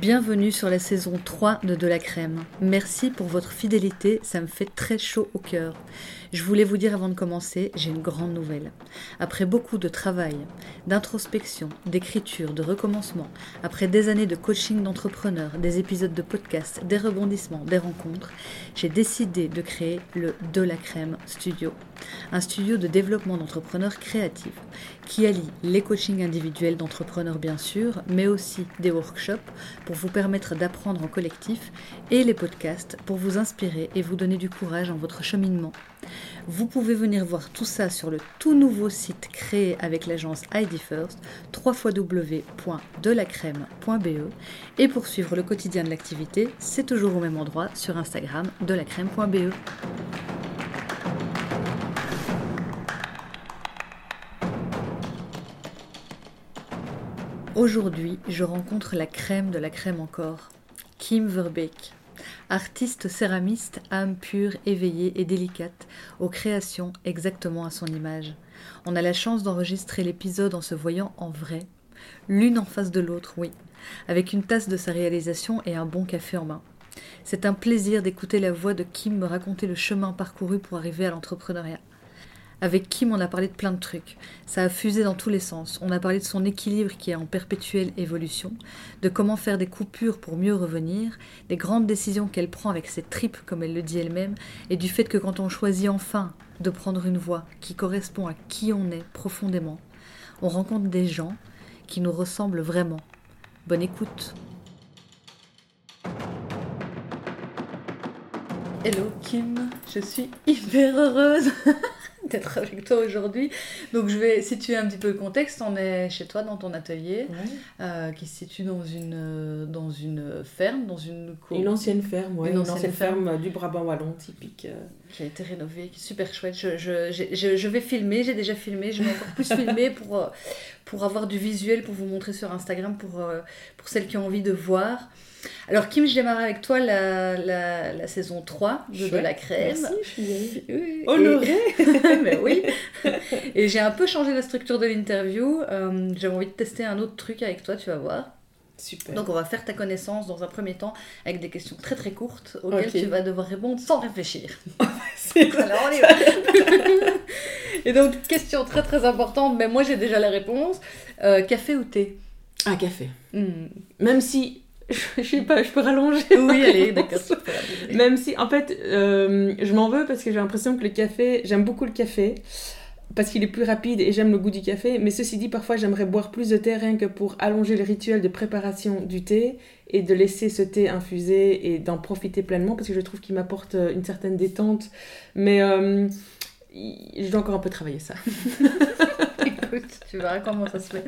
Bienvenue sur la saison 3 de De la Crème. Merci pour votre fidélité, ça me fait très chaud au cœur. Je voulais vous dire avant de commencer, j'ai une grande nouvelle. Après beaucoup de travail, d'introspection, d'écriture, de recommencement, après des années de coaching d'entrepreneurs, des épisodes de podcast, des rebondissements, des rencontres, j'ai décidé de créer le De la Crème Studio. Un studio de développement d'entrepreneurs créatifs qui allie les coachings individuels d'entrepreneurs bien sûr, mais aussi des workshops pour vous permettre d'apprendre en collectif et les podcasts pour vous inspirer et vous donner du courage en votre cheminement. Vous pouvez venir voir tout ça sur le tout nouveau site créé avec l'agence ID First, www.delacrème.be. Et pour suivre le quotidien de l'activité, c'est toujours au même endroit sur Instagram, delacrème.be. Aujourd'hui, je rencontre la crème de la crème encore, Kim Verbeek. Artiste céramiste, âme pure, éveillée et délicate, aux créations exactement à son image. On a la chance d'enregistrer l'épisode en se voyant en vrai, l'une en face de l'autre, oui, avec une tasse de sa réalisation et un bon café en main. C'est un plaisir d'écouter la voix de Kim me raconter le chemin parcouru pour arriver à l'entrepreneuriat. Avec Kim, on a parlé de plein de trucs. Ça a fusé dans tous les sens. On a parlé de son équilibre qui est en perpétuelle évolution, de comment faire des coupures pour mieux revenir, des grandes décisions qu'elle prend avec ses tripes, comme elle le dit elle-même, et du fait que quand on choisit enfin de prendre une voie qui correspond à qui on est profondément, on rencontre des gens qui nous ressemblent vraiment. Bonne écoute. Hello Kim, je suis hyper heureuse d'être avec toi aujourd'hui. Donc je vais situer un petit peu le contexte. On est chez toi dans ton atelier euh, qui se situe dans une, euh, dans une ferme, dans une Une ancienne ferme, ouais. Une, ancienne, ferme, du Brabant Wallon typique. Euh. Qui a été rénovée, qui est super chouette. Je, je, je, je vais filmer, j'ai déjà filmé, je vais encore plus filmer pour, pour avoir du visuel, pour vous montrer sur Instagram, pour, pour celles qui ont envie de voir. Alors Kim, je démarre avec toi la, la, la saison 3 de, de la crème. Merci, je suis oui, honorée. Mais oui. Et j'ai un peu changé la structure de l'interview. Euh, J'avais envie de tester un autre truc avec toi, tu vas voir. Super. Donc on va faire ta connaissance dans un premier temps avec des questions très très courtes auxquelles tu vas devoir répondre sans réfléchir. Alors on y va. Et donc question très très importante, mais moi j'ai déjà la réponse. Euh, café ou thé? Un café. Hmm. Même si je sais pas, je peux rallonger. Oui, allez, d'accord. Même si, en fait, euh, je m'en veux parce que j'ai l'impression que le café, j'aime beaucoup le café parce qu'il est plus rapide et j'aime le goût du café. Mais ceci dit, parfois, j'aimerais boire plus de thé rien que pour allonger le rituel de préparation du thé et de laisser ce thé infuser et d'en profiter pleinement parce que je trouve qu'il m'apporte euh, une certaine détente. Mais euh, je dois encore un peu travailler ça. Écoute, tu verras comment ça se fait.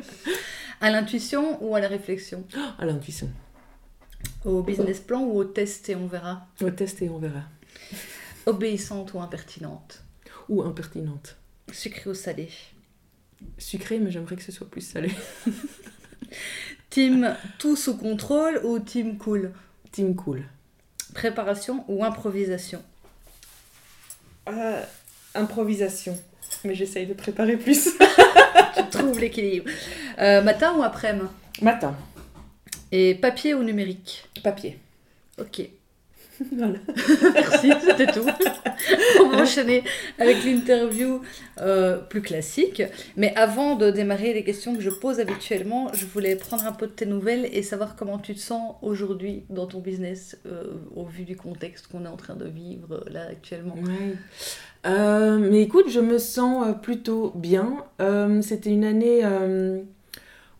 À l'intuition ou à la réflexion? À l'intuition. Au business plan ou au test et on verra Au test et on verra. Obéissante ou impertinente Ou impertinente. Sucré ou salé Sucré, mais j'aimerais que ce soit plus salé. team tout sous contrôle ou team cool? Team cool. Préparation ou improvisation? Euh, Improvisation. Mais j'essaye de préparer plus. tu trouves l'équilibre. Euh, matin ou après-midi? Matin. Et papier ou numérique Papier. Ok. Voilà. Merci, c'était tout. On va enchaîner avec l'interview euh, plus classique. Mais avant de démarrer les questions que je pose habituellement, je voulais prendre un peu de tes nouvelles et savoir comment tu te sens aujourd'hui dans ton business euh, au vu du contexte qu'on est en train de vivre là actuellement. Ouais. Euh, mais écoute, je me sens plutôt bien. C'était une année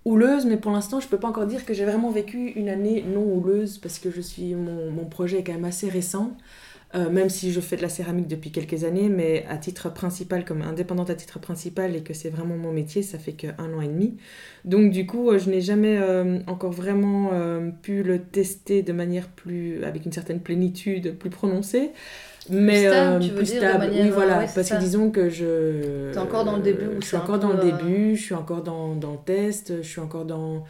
houleuse, mais pour l'instant, je peux pas encore dire que j'ai vraiment vécu une année non houleuse parce que je suis mon, mon projet est quand même assez récent. Euh, même si je fais de la céramique depuis quelques années, mais à titre principal, comme indépendante à titre principal, et que c'est vraiment mon métier, ça fait qu'un an et demi. Donc du coup, je n'ai jamais encore vraiment pu le tester de manière plus, avec une certaine plénitude, plus prononcée. Mais plus stable, oui voilà, parce que disons que je... es encore dans le début Je suis encore dans le début, je suis encore dans, dans le test, je suis encore dans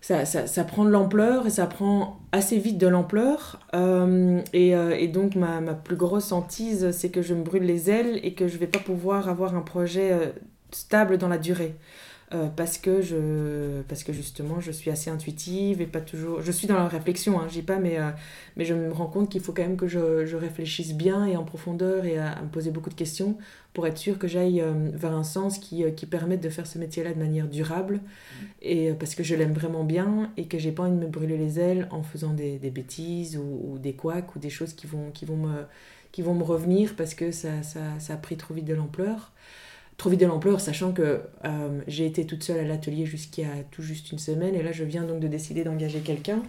ça, ça, ça, prend de l'ampleur et ça prend assez vite de l'ampleur. Euh, et, euh, et, donc, ma, ma, plus grosse hantise, c'est que je me brûle les ailes et que je ne vais pas pouvoir avoir un projet euh, stable dans la durée. Euh, parce, que je, parce que justement je suis assez intuitive et pas toujours... Je suis dans la réflexion, hein, je dis pas, mais, euh, mais je me rends compte qu'il faut quand même que je, je, réfléchisse bien et en profondeur et à, me poser beaucoup de questions pour être sûr que j'aille euh, vers un sens qui, qui permette de faire ce métier-là de manière durable et parce que je l'aime vraiment bien et que j'ai pas envie de me brûler les ailes en faisant des, des bêtises ou, ou, des couacs ou des choses qui vont, qui vont, me, qui vont me revenir parce que ça, ça, ça a pris trop vite de l'ampleur trop vite de l'ampleur, sachant que euh, j'ai été toute seule à l'atelier jusqu'à tout juste une semaine, et là je viens donc de décider d'engager quelqu'un,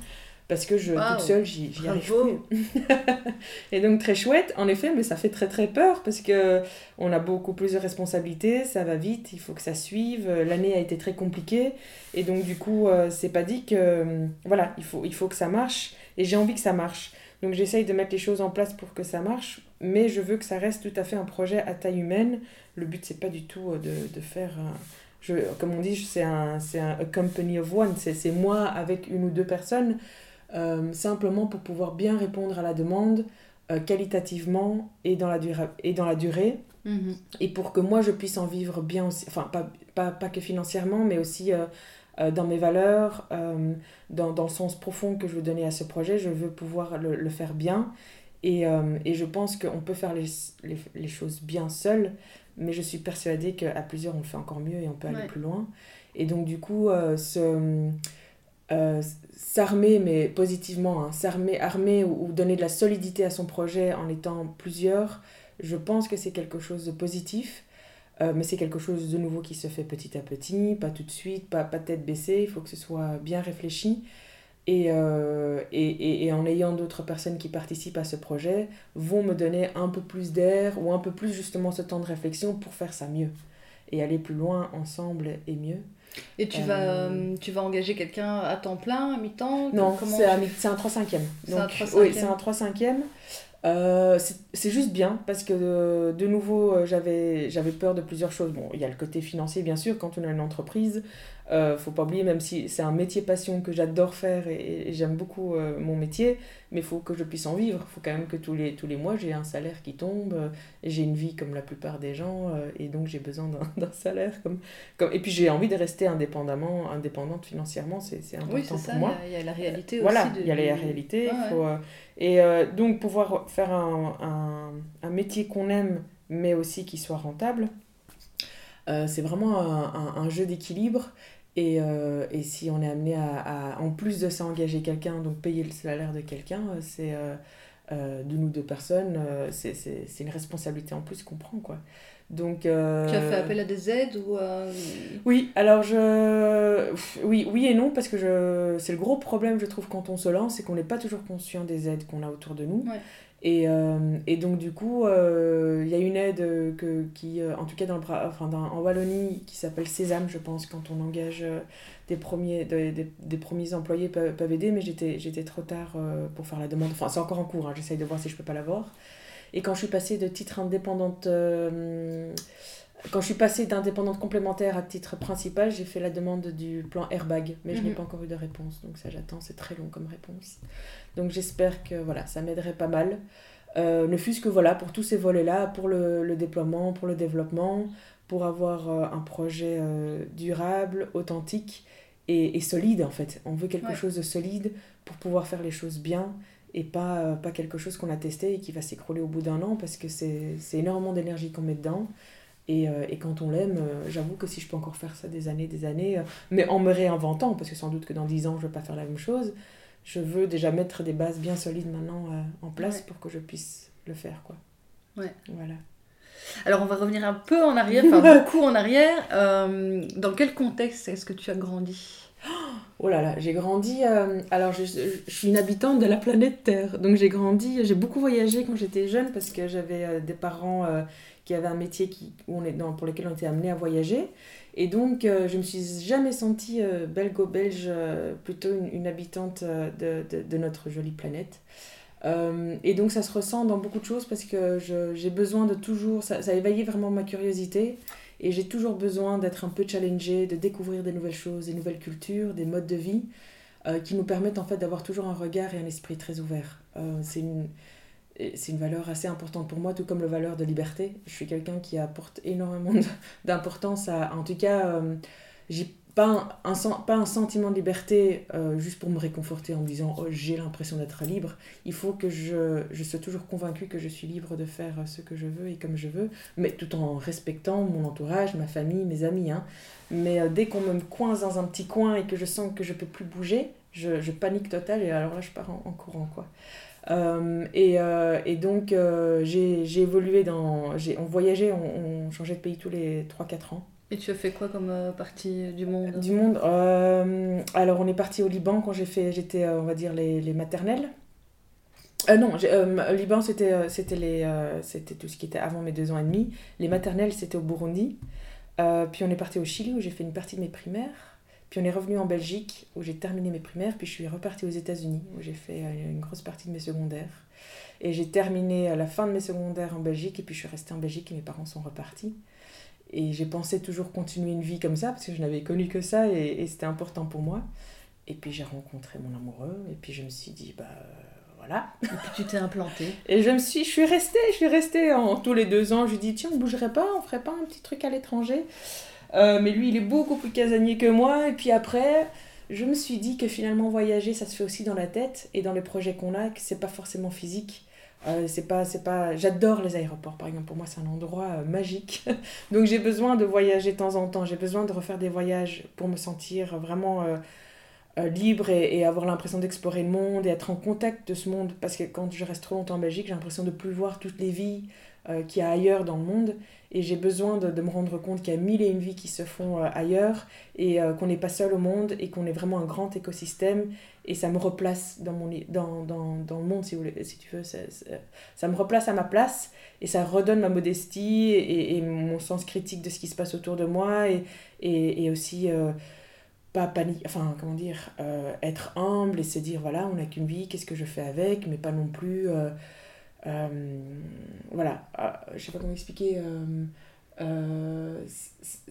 parce que je, toute seule, j'y arrive plus. et donc très chouette, en effet, mais ça fait très très peur, parce que on a beaucoup plus de responsabilités, ça va vite, il faut que ça suive, l'année a été très compliquée, et donc du coup, euh, c'est pas dit que, voilà, il faut, il faut que ça marche, et j'ai envie que ça marche. Donc j'essaye de mettre les choses en place pour que ça marche, mais je veux que ça reste tout à fait un projet à taille humaine. Le but, c'est pas du tout euh, de, de faire... je, comme on dit, c'est un, un a company of one, c'est moi avec une ou deux personnes, euh, simplement pour pouvoir bien répondre à la demande euh, qualitativement et dans la, et dans la durée. Mm-hmm. Et pour que moi, je puisse en vivre bien aussi, enfin, pas, pas, pas que financièrement, mais aussi dans mes valeurs, dans, dans, le sens profond que je veux donner à ce projet, je veux pouvoir le, le faire bien et, euh, et je pense qu'on peut faire les, les, les, choses bien seul, mais je suis persuadée qu'à plusieurs, on le fait encore mieux et on peut aller plus loin. Et donc, du coup, euh, euh, s'armer, mais positivement, hein, s'armer armer ou, ou, donner de la solidité à son projet en étant plusieurs, je pense que c'est quelque chose de positif. mais c'est quelque chose de nouveau qui se fait petit à petit, pas tout de suite, pas, pas tête baissée, il faut que ce soit bien réfléchi. Euh, et, et, et, en ayant d'autres personnes qui participent à ce projet, vont me donner un peu plus d'air ou un peu plus justement ce temps de réflexion pour faire ça mieux et aller plus loin ensemble et mieux. Et tu, vas, euh, tu vas engager quelqu'un à temps plein, à mi-temps? Non, c'est un 3 5 C'est un 3 5 Oui, c'est un 3 5 euh, c'est juste bien parce que de, nouveau j'avais peur de plusieurs choses. Bon, il y a le côté financier bien sûr quand on a une entreprise, euh, faut pas oublier, même si c'est un métier passion que j'adore faire et, j'aime beaucoup euh, mon métier, mais il faut que je puisse en vivre. Il faut quand même que tous les, tous les mois j'ai un salaire qui tombe. Euh, j'ai une vie comme la plupart des gens euh, et donc j'ai besoin d'un salaire. Comme, comme... Et puis j'ai envie de rester indépendamment, indépendante financièrement, c'est important oui, pour ça, moi. Il y, a la réalité aussi. Voilà, il y a la réalité. faut, et donc pouvoir faire un, un, un métier qu'on aime mais aussi qui soit rentable. c'est vraiment un, un, jeu d'équilibre et, euh, et, si on est amené à, à en plus de ça, engager quelqu'un, donc payer le salaire de quelqu'un, euh, c'est euh, euh, d'une ou deux personnes, c'est une responsabilité en plus qu'on prend. Quoi. Donc, euh... Tu as fait appel à des aides ou Oui, alors je... Oui, oui et non, parce que je... c'est le gros problème, je trouve, quand on se lance, c'est qu'on n'est pas toujours conscient des aides qu'on a autour de nous. Ouais. Et, euh, et, donc, du coup, euh, il y a une aide que, qui, euh, en tout cas dans le, en Wallonie, qui s'appelle Sésame, je pense, quand on engage des premiers, des, des, premiers employés peuvent, peuvent aider, mais j'étais trop tard pour faire la demande. Enfin, c'est encore en cours, hein, j'essaye de voir si je peux pas l'avoir. Et quand je suis passée de titre indépendante quand je suis passée d'indépendante complémentaire à titre principal, j'ai fait la demande du plan airbag, mais je n'ai mhm. pas encore eu de réponse, donc ça j'attends, c'est très long comme réponse. Donc j'espère que voilà, ça m'aiderait pas mal. Euh, ne fût-ce que voilà, pour tous ces volets-là, pour le, le, déploiement, pour le développement, pour avoir euh, un projet euh, durable, authentique et, et, solide en fait. On veut quelque ouais. chose de solide pour pouvoir faire les choses bien et pas, pas quelque chose qu'on a testé et qui va s'écrouler au bout d'un an parce que c'est énormément d'énergie qu'on met dedans. Et, euh, et, quand on l'aime, euh, j'avoue que si je peux encore faire ça des années, des années, euh, mais en me réinventant, parce que sans doute que dans 10 ans, je ne vais pas faire la même chose, je veux déjà mettre des bases bien solides maintenant en place ouais. pour que je puisse le faire. Quoi. Ouais. Voilà. Alors on va revenir un peu en arrière, enfin beaucoup en arrière. dans quel contexte est-ce que tu as grandi? Oh là là, j'ai grandi. euh, alors, je, suis une habitante de la planète Terre. Donc, j'ai grandi. J'ai beaucoup voyagé quand j'étais jeune parce que j'avais euh, des parents euh, qui avaient un métier qui, pour lequel on était amené à voyager. Et donc, je me suis jamais sentie belgo-belge, plutôt une, habitante de, notre jolie planète. Et donc, ça se ressent dans beaucoup de choses parce que j'ai besoin de toujours. Ça, ça a éveillé vraiment ma curiosité. Et j'ai toujours besoin d'être un peu challengée, de découvrir des nouvelles choses, des nouvelles cultures, des modes de vie euh, qui nous permettent en fait d'avoir toujours un regard et un esprit très ouvert. Euh, c'est une, c'est une valeur assez importante pour moi, tout comme la valeur de liberté. Je suis quelqu'un qui apporte énormément d'importance à, en tout cas, euh, pas un, pas un sentiment de liberté euh, juste pour me réconforter en me disant oh, j'ai l'impression d'être libre. Il faut que je, je sois toujours convaincue que je suis libre de faire ce que je veux et comme je veux, mais tout en respectant mon entourage, ma famille, mes amis. hein. Mais euh, dès qu'on me coince dans un petit coin et que je sens que je peux plus bouger, je, panique total et alors là je pars en, courant quoi. Euh, et, donc j'ai évolué dans... On voyageait, on changeait de pays tous les 3-4 ans. Et tu as fait quoi comme euh, partie du monde Du monde. euh, alors, on est parti au Liban quand j'ai fait, j'étais, euh, on va dire, les, les maternelles. Euh, non, euh, Liban, c'était, euh, les, c'était tout ce qui était avant mes deux ans et demi. Les maternelles, c'était au Burundi. Puis on est parti au Chili où j'ai fait une partie de mes primaires. Puis on est revenu en Belgique où j'ai terminé mes primaires. Puis je suis reparti aux États-Unis où j'ai fait une grosse partie de mes secondaires. Et j'ai terminé à la fin de mes secondaires en Belgique. Et puis je suis restée en Belgique et mes parents sont repartis. Et j'ai pensé toujours continuer une vie comme ça parce que je n'avais connu que ça et, et c'était important pour moi. Et puis j'ai rencontré mon amoureux et puis je me suis dit, bah euh, voilà. Et puis tu t'es implanté. Et je me suis, je suis restée, je suis restée en tous les deux ans. Je lui dis, tiens, on bougerait pas, on ferait pas un petit truc à l'étranger. Euh, mais lui, il est beaucoup plus casanier que moi. Et puis après, je me suis dit que finalement, voyager, ça se fait aussi dans la tête et dans les projets qu'on a, que c'est pas forcément physique. Euh, c'est pas, c'est pas... J'adore les aéroports, par exemple. Pour moi, c'est un endroit euh, magique. Donc, j'ai besoin de voyager de temps en temps. J'ai besoin de refaire des voyages pour me sentir vraiment euh, libre et, et avoir l'impression d'explorer le monde et être en contact de ce monde. Parce que quand je reste trop longtemps en Belgique, j'ai l'impression de plus voir toutes les vies euh, qu'il y a ailleurs dans le monde. Et j'ai besoin de, de me rendre compte qu'il y a mille et une vies qui se font euh, ailleurs et euh, qu'on n'est pas seul au monde et qu'on est vraiment un grand écosystème. Et ça me replace dans, mon, dans, dans, dans le monde, si, vous si tu veux. Ça, me replace à ma place et ça redonne ma modestie et, mon sens critique de ce qui se passe autour de moi et, et, aussi euh, pas panique, enfin comment dire, être humble et se dire voilà, on n'a qu'une vie, qu'est-ce que je fais avec, mais pas non plus. Voilà, euh, je sais pas comment expliquer. euh, euh,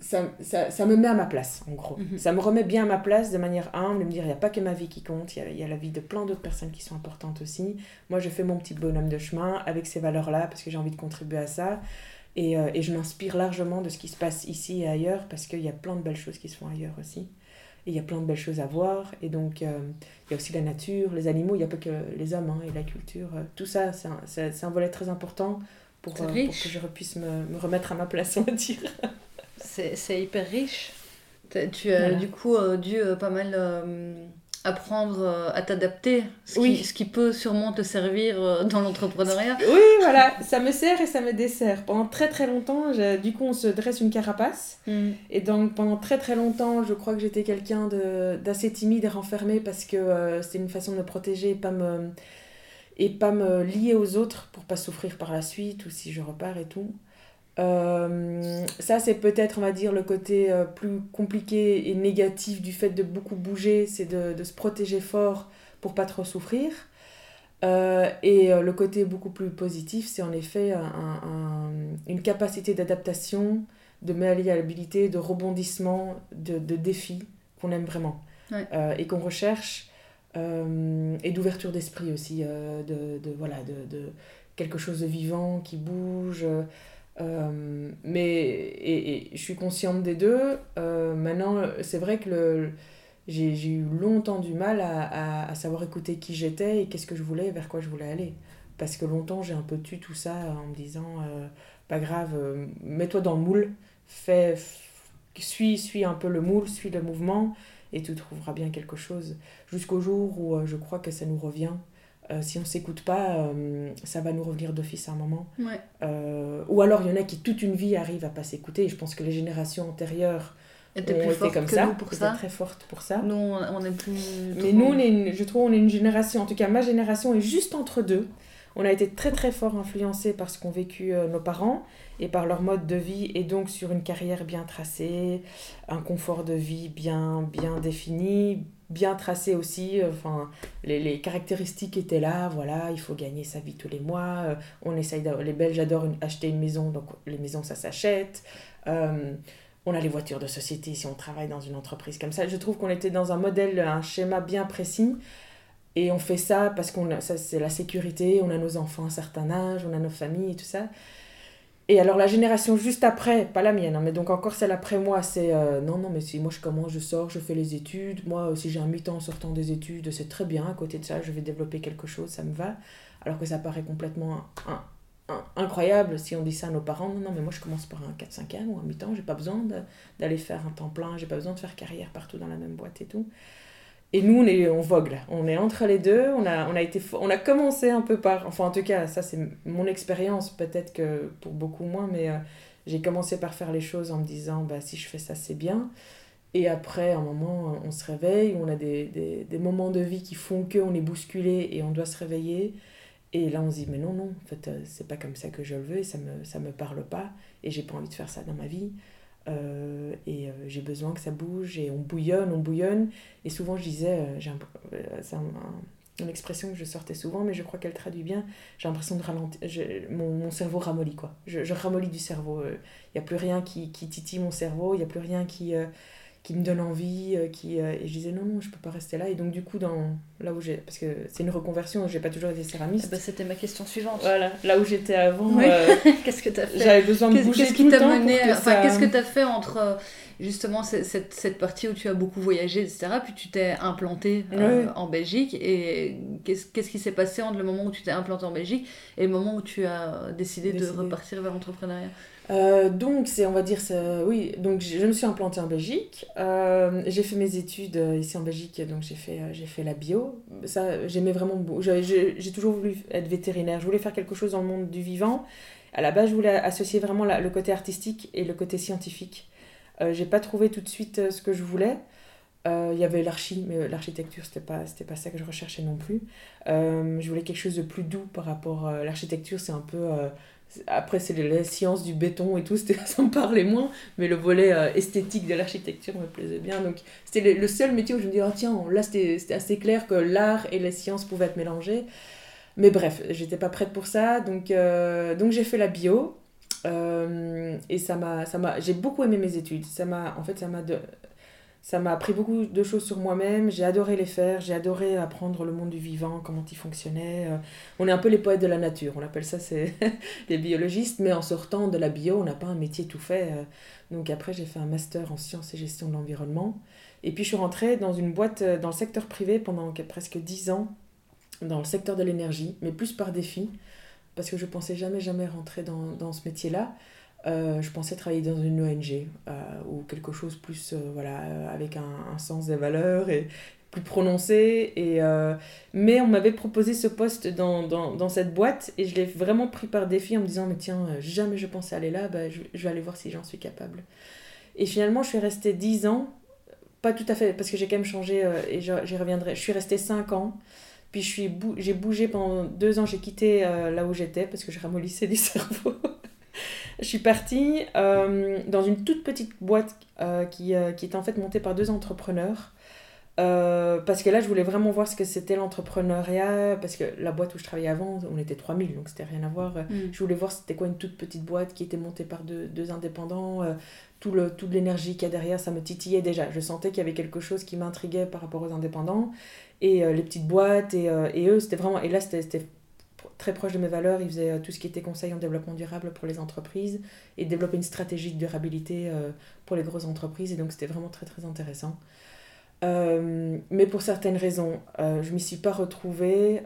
ça, ça, ça me met à ma place, en gros. Mhm. Ça me remet bien à ma place de manière humble, et me dire, il n'y a pas que ma vie qui compte, il y a, y a la vie de plein d'autres personnes qui sont importantes aussi. Moi, je fais mon petit bonhomme de chemin avec ces valeurs-là, parce que j'ai envie de contribuer à ça. Et, euh, et je m'inspire largement de ce qui se passe ici et ailleurs, parce qu'il y a plein de belles choses qui se font ailleurs aussi. Il y a plein de belles choses à voir. Et donc, euh, il y a aussi la nature, les animaux, il n'y a pas que les hommes hein, et la culture. euh, Tout ça, c'est un, volet très important pour, euh, pour que je puisse me, me remettre à ma place, on va dire. C'est hyper riche. Tu as Voilà. du coup dû pas mal apprendre euh, à t'adapter, ce, Oui. qui, ce qui peut sûrement te servir euh, dans l'entrepreneuriat. Oui, voilà, ça me sert et ça me dessert. Pendant très très longtemps, du coup, on se dresse une carapace. Mm. Et donc pendant très très longtemps, je crois que j'étais quelqu'un d'assez timide et renfermé parce que euh, c'était une façon de me protéger et pas me, et pas me lier aux autres pour pas souffrir par la suite ou si je repars et tout. Euh, ça, c'est peut-être, on va dire, le côté euh, plus compliqué et négatif du fait de beaucoup bouger, c'est de, de se protéger fort pour pas trop souffrir. Euh, et le côté beaucoup plus positif, c'est en effet un- un- une capacité d'adaptation, de malléabilité, de rebondissement, de, de défi qu'on aime vraiment Ouais. Et qu'on recherche, et d'ouverture d'esprit aussi, de, de, voilà, de, de quelque chose de vivant qui bouge. Euh, mais et, je suis consciente des deux. Euh, maintenant, c'est vrai que j'ai eu longtemps du mal à, savoir écouter qui j'étais et qu'est-ce que je voulais et vers quoi je voulais aller. Parce que longtemps, j'ai un peu tué tout ça en me disant, euh, pas grave, mets-toi dans le moule, fais, suis, suis un peu le moule, suis le mouvement, et tu trouveras bien quelque chose. Jusqu'au jour où je crois que ça nous revient. Euh, si on s'écoute pas, euh, ça va nous revenir d'office à un moment. Ouais. Euh, ou alors il y en a qui toute une vie arrivent à pas s'écouter. Je pense que les générations antérieures était ont plus été forte comme que ça, nous pour étaient ça. très fortes pour ça. Nous, on est plus. Mais nous, on est une- je trouve, on est une génération, en tout cas ma génération est juste entre deux. On a été très très fort influencés par ce qu'ont vécu nos parents et par leur mode de vie et donc sur une carrière bien tracée, un confort de vie bien, bien défini, bien tracé aussi. euh, Enfin, les, les caractéristiques étaient là, voilà, il faut gagner sa vie tous les mois. euh, on essaye les Belges adorent acheter une maison, donc les maisons ça s'achète. Euh, on a les voitures de société si on travaille dans une entreprise comme ça. Je trouve qu'on était dans un modèle, un schéma bien précis. Et on fait ça parce qu'on ça c'est la sécurité, on a nos enfants à un certain âge, on a nos familles et tout ça. Et alors la génération juste après, pas la mienne, hein, mais donc encore celle après moi, c'est euh, non, non, mais si moi je commence, je sors, je fais les études. Moi, euh, si j'ai un mi-temps en sortant des études, c'est très bien. À côté de ça, je vais développer quelque chose, ça me va. Alors que ça paraît complètement incroyable si on dit ça à nos parents. Non, non, mais moi je commence par un 4-5e ou un mi-temps, j'ai pas besoin d'aller faire un temps plein, j'ai pas besoin de faire carrière partout dans la même boîte et tout. Et nous, on, est, on vogue là. On est entre les deux. On a, on, a été, on a commencé un peu par. Enfin, en tout cas, ça, c'est mon expérience. Peut-être que pour beaucoup moins, mais euh, j'ai commencé par faire les choses en me disant bah, si je fais ça, c'est bien. Et après, à un moment, on se réveille. On a des, des, des moments de vie qui font qu'on est bousculé et on doit se réveiller. Et là, on se dit mais non, non, en fait, euh, c'est pas comme ça que je le veux et ça me, ça me parle pas. Et j'ai pas envie de faire ça dans ma vie. Euh, et euh, j'ai besoin que ça bouge et on bouillonne, on bouillonne. Et souvent je disais, euh, euh, c'est un- un- une expression que je sortais souvent, mais je crois qu'elle traduit bien. J'ai l'impression de ralentir, mon, cerveau ramollit quoi. Je, ramollis du cerveau. Il n'y a plus rien qui, qui titille mon cerveau, il n'y a plus rien qui, qui me donne envie. euh, qui, euh, et je disais non, non, je peux pas rester là. Et donc du coup, dans, là où j'ai, parce que c'est une reconversion, j'ai pas toujours été céramiste. ben, C'était ma question suivante. Voilà, là où j'étais avant, Oui. euh, Qu'est-ce que tu as fait j'avais besoin de bouger qu'est-ce tout qui le t'a temps mené pour que enfin, ça- Qu'est-ce que tu as fait entre justement cette, cette, partie où tu as beaucoup voyagé, etc., puis tu t'es implanté euh, en Belgique Et qu'est-ce qu'est-ce qui s'est passé entre le moment où tu t'es implanté en Belgique et le moment où tu as décidé, de repartir vers l'entrepreneuriat? Euh, donc, c'est, on va dire, ça, oui, donc je me suis implantée en Belgique. Euh, j'ai fait mes études euh, ici en Belgique, donc j'ai fait, euh, j'ai fait la bio. Ça, j'aimais vraiment, j'ai, toujours voulu être vétérinaire. Je voulais faire quelque chose dans le monde du vivant. À la base, je voulais associer vraiment le côté artistique et le côté scientifique. Euh, j'ai pas trouvé tout de suite euh, ce que je voulais. Euh, Il y avait l'archi, mais l'architecture, c'était pas, c'était pas ça que je recherchais non plus. Euh, je voulais quelque chose de plus doux par rapport à l'architecture, c'est un peu. Après, c'est les, sciences du béton et tout, ça me parlait moins, mais le volet euh, esthétique de l'architecture me plaisait bien. Donc, c'était le, seul métier où je me disais, oh, tiens, là, c'était assez clair que l'art et les sciences pouvaient être mélangés. Mais bref, j'étais pas prête pour ça, donc, euh, donc j'ai fait la bio. euh, et ça m'a, ça m'a, j'ai beaucoup aimé mes études. Ça m'a, en fait, ça m'a, ça m'a appris beaucoup de choses sur moi-même. J'ai adoré les faire. J'ai adoré apprendre le monde du vivant, comment il fonctionnait. Euh, On est un peu les poètes de la nature. On appelle ça c'est les biologistes. Mais en sortant de la bio, on n'a pas un métier tout fait. euh. Donc après, j'ai fait un master en sciences et gestion de l'environnement. Et puis je suis rentrée dans une boîte euh, dans le secteur privé pendant que- presque 10 ans, dans le secteur de l'énergie, mais plus par défi, parce que je pensais jamais, jamais rentrer dans, dans ce métier-là. Euh, je pensais travailler dans une ONG euh, ou quelque chose plus, euh, voilà, avec un, sens des valeurs et plus prononcé. Et, mais on m'avait proposé ce poste dans, dans, dans cette boîte et je l'ai vraiment pris par défi en me disant, mais tiens, jamais je pensais aller là, bah, je, vais aller voir si j'en suis capable. Et finalement, je suis restée 10 ans, pas tout à fait, parce que j'ai quand même changé et j'y reviendrai. Je suis restée 5 ans. Puis j'ai bougé pendant deux ans, j'ai quitté là où j'étais parce que je ramollissais du cerveau. Je suis partie euh, dans une toute petite boîte euh, qui, euh, qui était en fait montée par deux entrepreneurs. Parce que là, je voulais vraiment voir ce que c'était l'entrepreneuriat. Parce que la boîte où je travaillais avant, on était 3000, donc c'était rien à voir. Je voulais voir c'était quoi une toute petite boîte qui était montée par deux, deux indépendants. tout le, toute l'énergie qu'il y a derrière, ça me titillait déjà. Je sentais qu'il y avait quelque chose qui m'intriguait par rapport aux indépendants. Et les petites boîtes, et, et eux, c'était vraiment... Et là, c'était très proche de mes valeurs. Ils faisaient euh, tout ce qui était conseil en développement durable pour les entreprises et développer une stratégie de durabilité euh, pour les grosses entreprises. Et donc, c'était vraiment très, très intéressant. Euh, mais pour certaines raisons, euh, je m'y suis pas retrouvée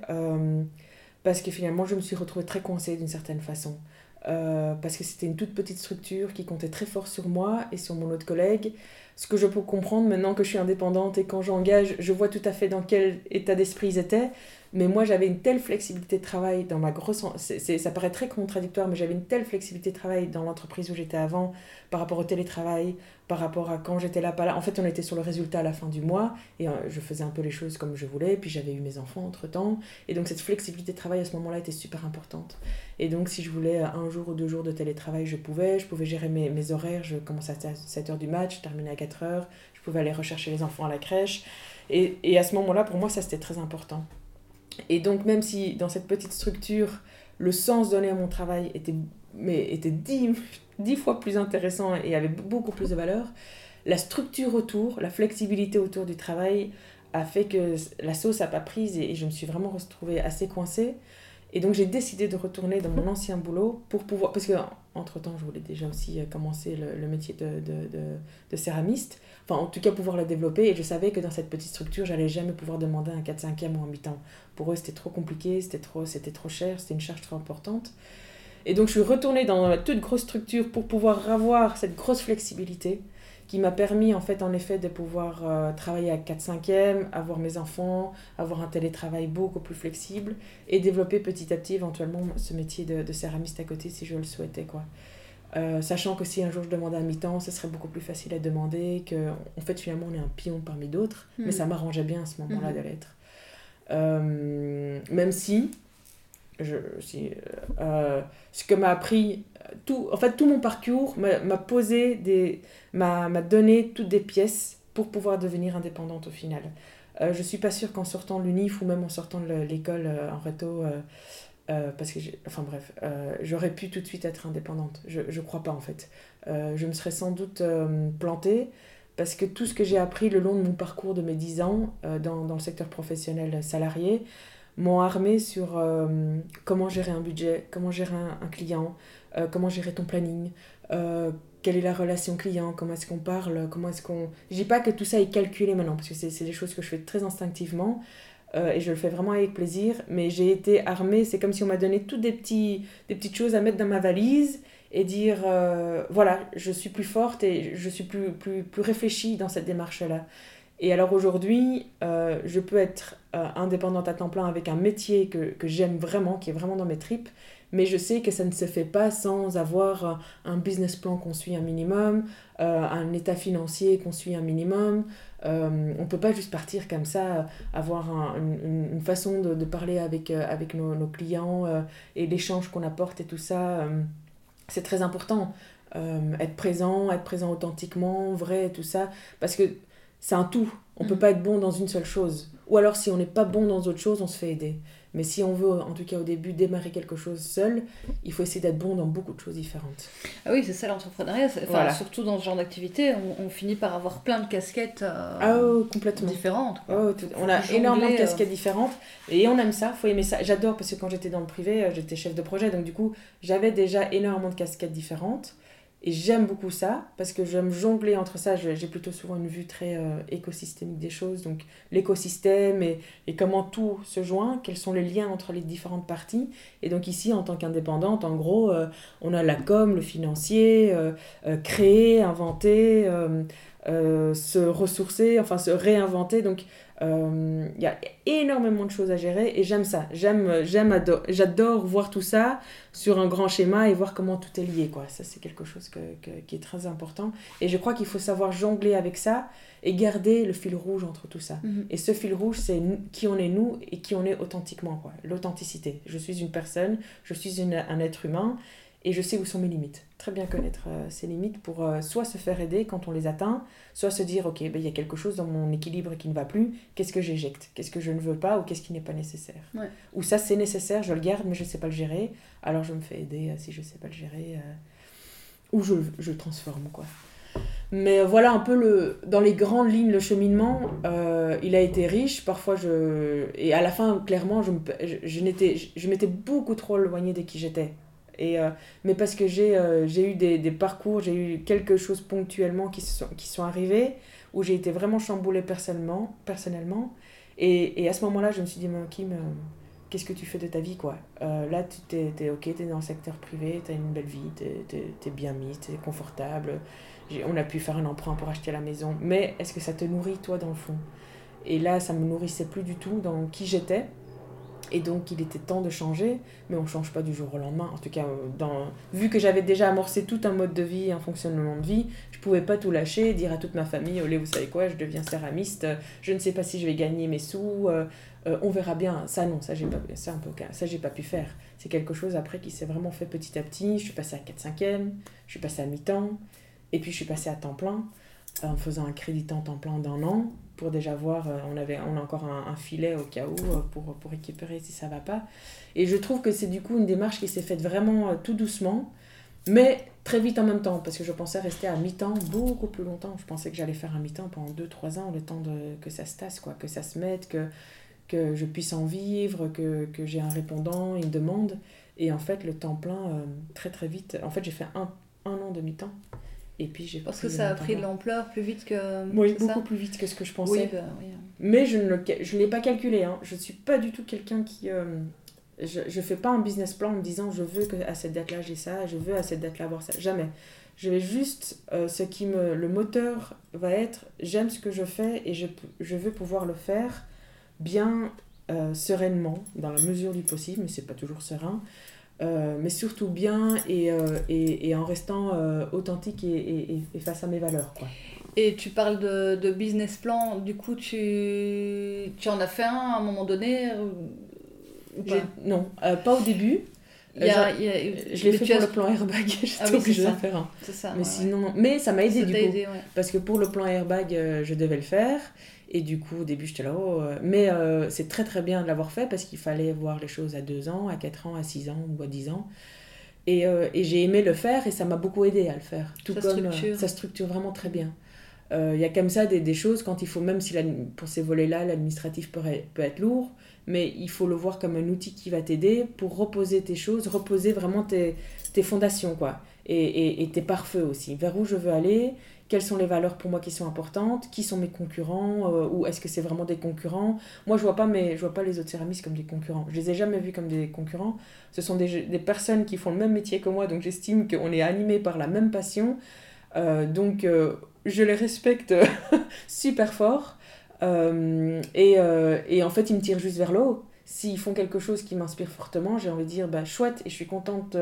parce que finalement, je me suis retrouvée très coincée d'une certaine façon. Parce que c'était une toute petite structure qui comptait très fort sur moi et sur mon autre collègue. Ce que je peux comprendre maintenant que je suis indépendante et quand j'engage, je vois tout à fait dans quel état d'esprit ils étaient. Mais moi, j'avais une telle flexibilité de travail dans ma grosse... ça paraît très contradictoire, mais j'avais une telle flexibilité de travail dans l'entreprise où j'étais avant, par rapport au télétravail, par rapport à quand j'étais là, pas là. En fait, on était sur le résultat à la fin du mois, et euh, je faisais un peu les choses comme je voulais, puis j'avais eu mes enfants entre-temps. Et donc, cette flexibilité de travail à ce moment-là était super importante. Et donc, si je voulais un jour ou deux jours de télétravail, je pouvais. Je pouvais gérer mes, horaires. Je commençais à 7h du match, je terminais à 4h. Je pouvais aller rechercher les enfants à la crèche. Et à ce moment-là, pour moi, ça, c'était très important. Et donc, même si dans cette petite structure, le sens donné à mon travail était, mais était dix, dix fois plus intéressant et avait beaucoup plus de valeur, la structure autour, la flexibilité autour du travail a fait que la sauce n'a pas prise et, je me suis vraiment retrouvée assez coincée. Et donc j'ai décidé de retourner dans mon ancien boulot pour pouvoir... Parce que entre temps je voulais déjà aussi euh, commencer le, métier de, céramiste. Enfin en tout cas pouvoir le développer. Et je savais que dans cette petite structure, j'allais jamais pouvoir demander un 4-5e ou un mi-temps. Pour eux c'était trop compliqué, c'était trop, c'était trop cher, c'était une charge trop importante. Et donc je suis retournée dans toute grosse structure pour pouvoir avoir cette grosse flexibilité qui m'a permis en fait en effet de pouvoir euh, travailler à 4-5e, avoir mes enfants, avoir un télétravail beaucoup plus flexible et développer petit à petit éventuellement ce métier de, de céramiste à côté si je le souhaitais quoi. Euh, sachant que si un jour je demandais un mi-temps, ce serait beaucoup plus facile à demander, que en fait finalement on est un pion parmi d'autres, mais hmm. ça m'arrangeait bien à ce moment-là hmm. de l'être. Euh, même si, je, si ce que m'a appris tout, en fait, tout mon parcours m'a posé des, m'a donné toutes des pièces pour pouvoir devenir indépendante au final. Euh, je suis pas sûre qu'en sortant l'UNIF ou même en sortant de l'école euh, en réto, euh, euh, parce que, enfin bref, j'aurais pu tout de suite être indépendante. Je, je crois pas en fait. je me serais sans doute plantée parce que tout ce que j'ai appris le long de mon parcours de mes 10 ans dans, dans le secteur professionnel salarié m'ont armé sur comment gérer un budget, comment gérer un, client, euh, comment gérer ton planning, euh, quelle est la relation client, comment est-ce qu'on parle, comment est-ce qu'on... Je dis pas que tout ça est calculé maintenant, parce que c'est des choses que je fais très instinctivement, euh, et je le fais vraiment avec plaisir, mais j'ai été armée, c'est comme si on m'a donné toutes des, petits, des petites choses à mettre dans ma valise, et dire, voilà, je suis plus forte et je suis plus, plus, plus réfléchie dans cette démarche-là. Et alors aujourd'hui, je peux être indépendante à temps plein avec un métier que, que j'aime vraiment, qui est vraiment dans mes tripes, mais je sais que ça ne se fait pas sans avoir euh, un business plan qu'on suit un minimum, euh, un état financier qu'on suit un minimum. Euh, on ne peut pas juste partir comme ça, avoir une, façon de, parler avec, avec nos, clients et l'échange qu'on apporte et tout ça. c'est très important. être présent, être présent authentiquement, vrai, tout ça. Parce que c'est un tout. On ne peut mm. pas être bon dans une seule chose. Ou alors, si on n'est pas bon dans autre chose, on se fait aider. Mais si on veut, en tout cas au début, démarrer quelque chose seul, il faut essayer d'être bon dans beaucoup de choses différentes. Ah oui, c'est ça l'entrepreneuriat. Enfin, Surtout dans ce genre d'activité, on, finit par avoir plein de casquettes euh, ah, oh, complètement. différentes. Oh, on a énormément de euh. casquettes différentes et on aime ça, faut aimer ça. J'adore parce que quand j'étais dans le privé, euh, j'étais chef de projet, donc du coup, j'avais déjà énormément de casquettes différentes. Et j'aime beaucoup ça, parce que j'aime jongler entre ça. J'ai plutôt souvent une vue très euh, écosystémique des choses, donc l'écosystème et, et, comment tout se joint, quels sont les liens entre les différentes parties. Et donc ici, en tant qu'indépendante, en gros, euh, on a la com, le financier, euh, créer, inventer, se ressourcer, enfin se réinventer. Donc il y a énormément de choses à gérer et j'aime ça. J'aime, j'aime, j'adore voir tout ça sur un grand schéma et voir comment tout est lié. Quoi. Ça, c'est quelque chose que, qui est très important. Et je crois qu'il faut savoir jongler avec ça et garder le fil rouge entre tout ça. Mhm. Et ce fil rouge, c'est qui on est nous et qui on est authentiquement. Quoi. L'authenticité. Je suis une personne, je suis une, un être humain et je sais où sont mes limites. Très bien connaître euh, ces limites pour euh, soit se faire aider quand on les atteint, soit se dire, ok, ben, il y a quelque chose dans mon équilibre qui ne va plus, qu'est-ce que j'éjecte? Qu'est-ce que je ne veux pas ou qu'est-ce qui n'est pas nécessaire? Ou ça c'est nécessaire, je le garde mais je ne sais pas le gérer, alors je me fais aider euh, si je ne sais pas le gérer, ou je, je le transforme quoi. Mais voilà un peu le, dans les grandes lignes le cheminement, il a été riche. Parfois je et à la fin clairement je, je, je, je m'étais beaucoup trop éloignée de qui j'étais. Et, euh, mais parce que j'ai euh, j'ai eu des, des parcours, j'ai eu quelque chose ponctuellement qui sont, qui sont arrivés, où j'ai été vraiment chamboulée personnellement. personnellement et, et à ce moment-là, je me suis dit, mais Kim, euh, qu'est-ce que tu fais de ta vie quoi? Là, tu es, es, ok, tu es dans le secteur privé, tu as une belle vie, tu es, es, bien mis, tu es confortable. On a pu faire un emprunt pour acheter la maison, mais est-ce que ça te nourrit toi dans le fond? Et là, ça me nourrissait plus du tout dans qui j'étais Et donc, il était temps de changer, mais on ne change pas du jour au lendemain. En tout cas, euh, dans... vu que j'avais déjà amorcé tout un mode de vie, un fonctionnement de vie, je ne pouvais pas tout lâcher, dire à toute ma famille, olé, vous savez quoi, je deviens céramiste, je ne sais pas si je vais gagner mes sous, euh, euh, on verra bien. Ça, non, ça, j'ai pas, ça, j'ai pas pu faire. C'est quelque chose après qui s'est vraiment fait petit à petit. Je suis passée à 4-5e, je suis passée à mi-temps, et puis je suis passée à temps plein, en faisant un crédit en temps plein d'un an pour déjà voir, euh, on, avait, on a encore un, filet au cas où euh, pour, pour récupérer si ça va pas. Et je trouve que c'est du coup une démarche qui s'est faite vraiment euh, tout doucement, mais très vite en même temps, parce que je pensais rester à mi-temps beaucoup plus longtemps. Je pensais que j'allais faire un mi-temps pendant 2-3 ans, le temps de, que ça se tasse, quoi, que ça se mette, que, que je puisse en vivre, que, que j'ai un répondant, une demande. Et en fait, le temps plein, très très vite, en fait j'ai fait un, un an de mi-temps. Et puis j'ai Parce que ça a pris de l'ampleur plus vite que. Oui, beaucoup plus vite que ce que je pensais. Bah, oui, Mais je ne je l'ai pas calculé. Hein. Je ne suis pas du tout quelqu'un qui. Euh, je ne fais pas un business plan en me disant je veux que à cette date-là j'ai ça, je veux à cette date-là avoir ça. Jamais. Je vais juste. Euh, ce qui me. Le moteur va être j'aime ce que je fais et je, je veux pouvoir le faire bien euh, sereinement, dans la mesure du possible, mais c'est pas toujours serein. Euh, mais surtout bien et, euh, et, et en restant euh, authentique et, et, face à mes valeurs. Quoi. Et tu parles de, de, business plan, du coup tu, tu en as fait un à un moment donné ou pas? Non, pas au début. Y a, y a, je l'ai fait pour le plan airbag, j'étais ah oui, obligée d'en faire un. Ça, mais sinon, mais ça m'a aidé du coup. Aidé, ouais. Parce que pour le plan airbag, je devais le faire. Et du coup, au début, j'étais là, oh, euh, mais euh, c'est très très bien de l'avoir fait parce qu'il fallait voir les choses à 2 ans, à 4 ans, à 6 ans ou à 10 ans. Et, euh, et j'ai aimé le faire et ça m'a beaucoup aidé à le faire. Tout ça comme structure. ça structure vraiment très bien. Il y a comme ça des, des, choses quand il faut, même si pour ces volets-là, l'administratif peut, peut être lourd, mais il faut le voir comme un outil qui va t'aider pour reposer tes choses, reposer vraiment tes, tes fondations, quoi. Et, et, et tes pare-feux aussi. Vers où je veux aller, quelles sont les valeurs pour moi qui sont importantes, qui sont mes concurrents, euh, ou est-ce que c'est vraiment des concurrents. Moi, je vois vois pas les autres céramistes comme des concurrents. Je les ai jamais vus comme des concurrents. Ce sont des, personnes qui font le même métier que moi, donc j'estime qu'on est animé par la même passion. Euh, donc, euh, je les respecte super fort. et, et en fait, ils me tirent juste vers le haut s'ils font quelque chose qui m'inspire fortement, j'ai envie de dire bah chouette et je suis contente,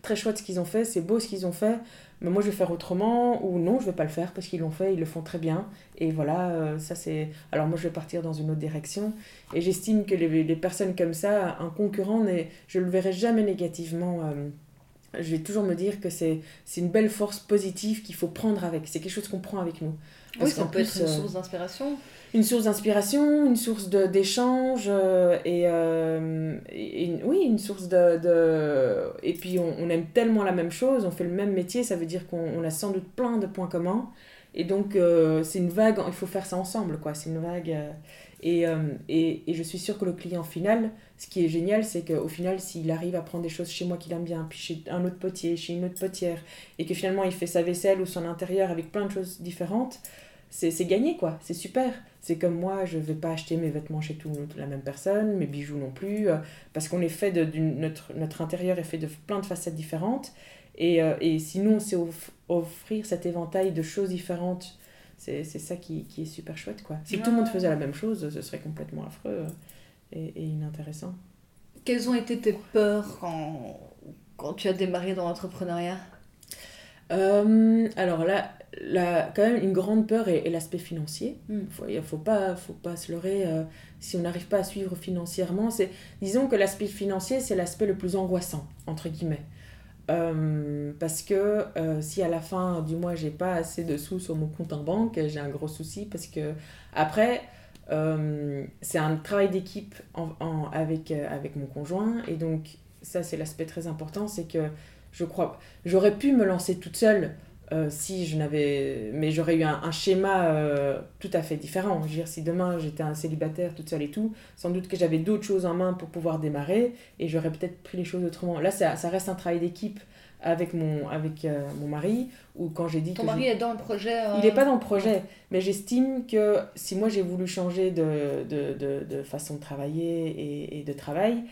très chouette ce qu'ils ont fait, c'est beau ce qu'ils ont fait mais moi je vais faire autrement ou non je vais pas le faire parce qu'ils l'ont fait ils le font très bien. Et voilà euh, ça c'est alors moi je vais partir dans une autre direction. Et j'estime que les, les, personnes comme ça un concurrent je le verrai jamais négativement euh, je vais toujours me dire que c'est une belle force positive qu'il faut prendre avec c'est quelque chose qu'on prend avec nous oui ça peut être une euh, source d'inspiration une source d'inspiration, une source d'échange euh, et, euh, et, oui, une source de... de... Et puis on, on, aime tellement la même chose, on fait le même métier, ça veut dire qu'on a sans doute plein de points communs. Et donc euh, c'est une vague, il faut faire ça ensemble, quoi. C'est une vague... et, et, et, je suis sûre que le client final, ce qui est génial, c'est qu'au final, s'il arrive à prendre des choses chez moi qu'il aime bien, puis chez un autre potier, chez une autre potière, et que finalement il fait sa vaisselle ou son intérieur avec plein de choses différentes, c'est gagné quoi, c'est super. C'est comme moi, je vais pas acheter mes vêtements chez tout la même personne, mes bijoux non plus, euh, parce qu'on est fait de, notre, notre intérieur est fait de plein de facettes différentes. Et, euh, et sinon, c'est offrir cet éventail de choses différentes. C'est ça qui, qui, est super chouette quoi. Si tout le monde faisait la même chose, ce serait complètement affreux euh, et, et inintéressant. Quelles ont été tes peurs quand, quand tu as démarré dans l'entrepreneuriat? Alors là, la, quand même une grande peur est, l'aspect financier. Hmm. Il ne faut, pas, faut pas se leurrer euh, si on n'arrive pas à suivre financièrement. C'est, disons que l'aspect financier, c'est l'aspect le plus angoissant, entre guillemets. Euh, parce que euh, si à la fin du mois, j'ai pas assez de sous sur mon compte en banque, j'ai un gros souci. Parce que après, c'est un travail d'équipe en, avec, avec mon conjoint. Et donc, ça, c'est l'aspect très important. C'est que je crois, j'aurais pu me lancer toute seule euh, si je n'avais. Mais j'aurais eu un, schéma euh, tout à fait différent. Je veux dire, si demain j'étais un célibataire toute seule et tout, sans doute que j'avais d'autres choses en main pour pouvoir démarrer et j'aurais peut-être pris les choses autrement. Là, ça, ça reste un travail d'équipe avec mon, avec, euh, mon mari, ou quand j'ai dit Ton mari est dans le projet Il n'est pas dans le projet, mais j'estime que si moi j'ai voulu changer de, de, de, de, façon de travailler et, et de travail,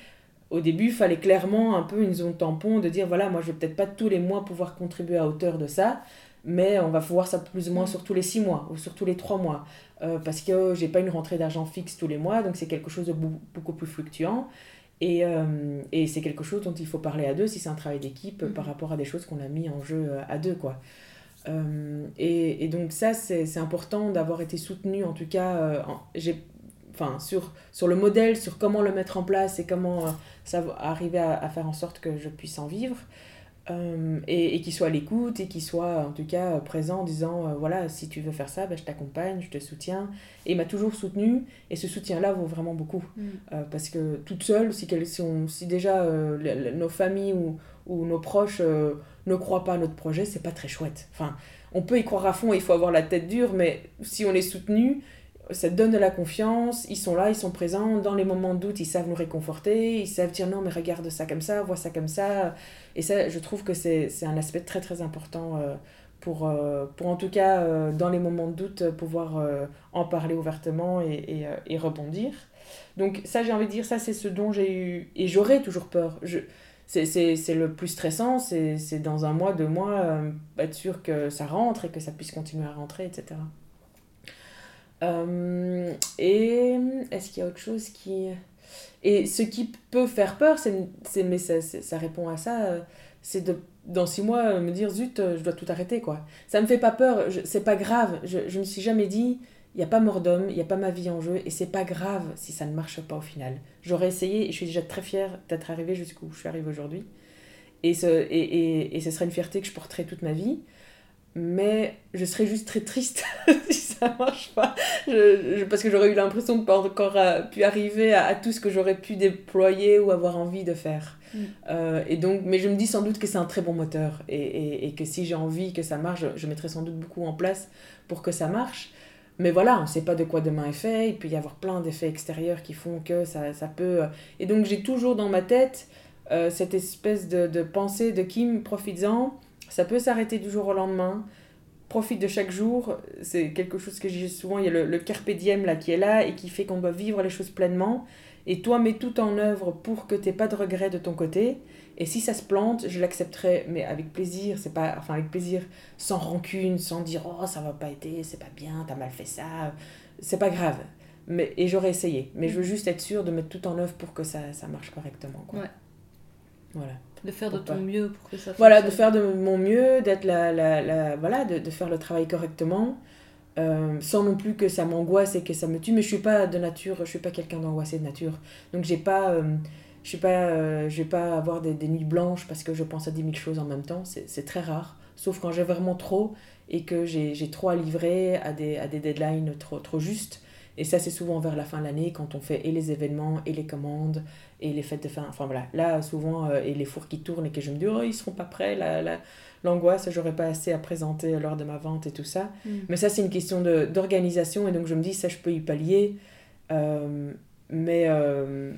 au début, il fallait clairement un peu une zone tampon de dire voilà, moi je vais peut-être pas tous les mois pouvoir contribuer à hauteur de ça, mais on va voir ça plus ou moins mm. sur tous les six mois ou sur tous les trois mois. Euh, parce que j'ai pas une rentrée d'argent fixe tous les mois, donc c'est quelque chose de beaucoup plus fluctuant. Et, et c'est quelque chose dont il faut parler à deux si c'est un travail d'équipe Mhm. par rapport à des choses qu'on a mis en jeu à deux, quoi. et, et donc ça, c'est important d'avoir été soutenu, en tout cas, j'ai enfin, sur, sur le modèle, sur comment le mettre en place et comment euh, ça va arriver à, à faire en sorte que je puisse en vivre. Euh, et, et qu'il soit à l'écoute et qu'il soit en tout cas présent en disant euh, voilà si tu veux faire ça ben, je t'accompagne je te soutiens et il m'a toujours soutenu et ce soutien là vaut vraiment beaucoup Mm. Euh, parce que toute seule si, si, on- si déjà nos familles ou, ou nos proches ne croient pas à notre projet c'est pas très chouette enfin on peut y croire à fond il faut avoir la tête dure mais si on est soutenu ça donne de la confiance, ils sont là, ils sont présents, dans les moments de doute, ils savent nous réconforter, ils savent dire non mais regarde ça comme ça, vois ça comme ça. Et ça, je trouve que c'est un aspect très très important euh, pour, euh, pour en tout cas, euh, dans les moments de doute, pouvoir en parler ouvertement et, et, et rebondir. Donc ça, j'ai envie de dire, ça c'est ce dont j'ai eu, et j'aurai toujours peur. Je, c'est le plus stressant, c'est dans un mois, deux mois, être sûr que ça rentre et que ça puisse continuer à rentrer, etc. Euh, et est-ce qu'il y a autre chose qui... Et ce qui peut faire peur, c'est, mais ça, répond à ça, euh, c'est de, dans six mois, euh, me dire, zut, je dois tout arrêter, quoi. Ça me fait pas peur, c'est pas grave. Je, je me suis jamais dit, il n'y a pas mort d'homme, il n'y a pas ma vie en jeu, et c'est pas grave si ça ne marche pas au final. J'aurais essayé, et je suis déjà très fière d'être arrivée jusqu'où je suis arrivée aujourd'hui. Et ce, et, et ce serait une fierté que je porterai toute ma vie. Mais je serais juste très triste si ça marche pas. Je- je- parce que j'aurais eu l'impression de pas encore euh, pu arriver à, à tout ce que j'aurais pu déployer ou avoir envie de faire. Mm. Euh, et donc, mais je me dis sans doute que c'est un très bon moteur et, et, et que si j'ai envie que ça marche, je, je mettrai sans doute beaucoup en place pour que ça marche. Mais voilà, on ne sait pas de quoi demain est fait. Il peut y avoir plein d'effets extérieurs qui font que ça, ça peut. euh, Et donc, j'ai toujours dans ma tête euh, cette espèce de, de pensée de Kim, profites-en. Ça peut s'arrêter du jour au lendemain. Profite de chaque jour. C'est quelque chose que j'ai souvent. Il y a le, le carpe diem là qui est là et qui fait qu'on doit vivre les choses pleinement. Et toi, mets tout en œuvre pour que tu pas de regrets de ton côté. Et si ça se plante, je l'accepterai, mais avec plaisir. C'est pas, enfin avec plaisir, sans rancune, sans dire oh ça va pas été, c'est pas bien, t'as mal fait ça. C'est pas grave. Mais et j'aurais essayé. Mais je veux juste être sûre de mettre tout en œuvre pour que ça, ça marche correctement. Quoi. Ouais. Voilà. De faire de ton mieux pour que ça Voilà, de fonctionne. faire de mon mieux, d'être la, la, la- voilà, de, de faire le travail correctement, euh, sans non plus que ça m'angoisse et que ça me tue. Mais je suis pas de nature, je suis pas quelqu'un d'angoissé de nature. Donc j'ai pas, euh, je suis pas, euh, je vais pas avoir des, des nuits blanches parce que je pense à 10 000 choses en même temps. C'est très rare, sauf quand j'ai vraiment trop et que j'ai j'ai trop à livrer à des, à des deadlines trop, trop justes. Et ça, c'est souvent vers la fin de l'année quand on fait et les événements et les commandes et les fêtes de fin. Enfin voilà, là, souvent, euh, et les fours qui tournent et que je me dis, oh, ils seront pas prêts, la, la- l'angoisse, j'aurais pas assez à présenter lors de ma vente et tout ça. Mm. Mais ça, c'est une question d'organisation et donc je me dis, ça, je peux y pallier. Euh, mais mais,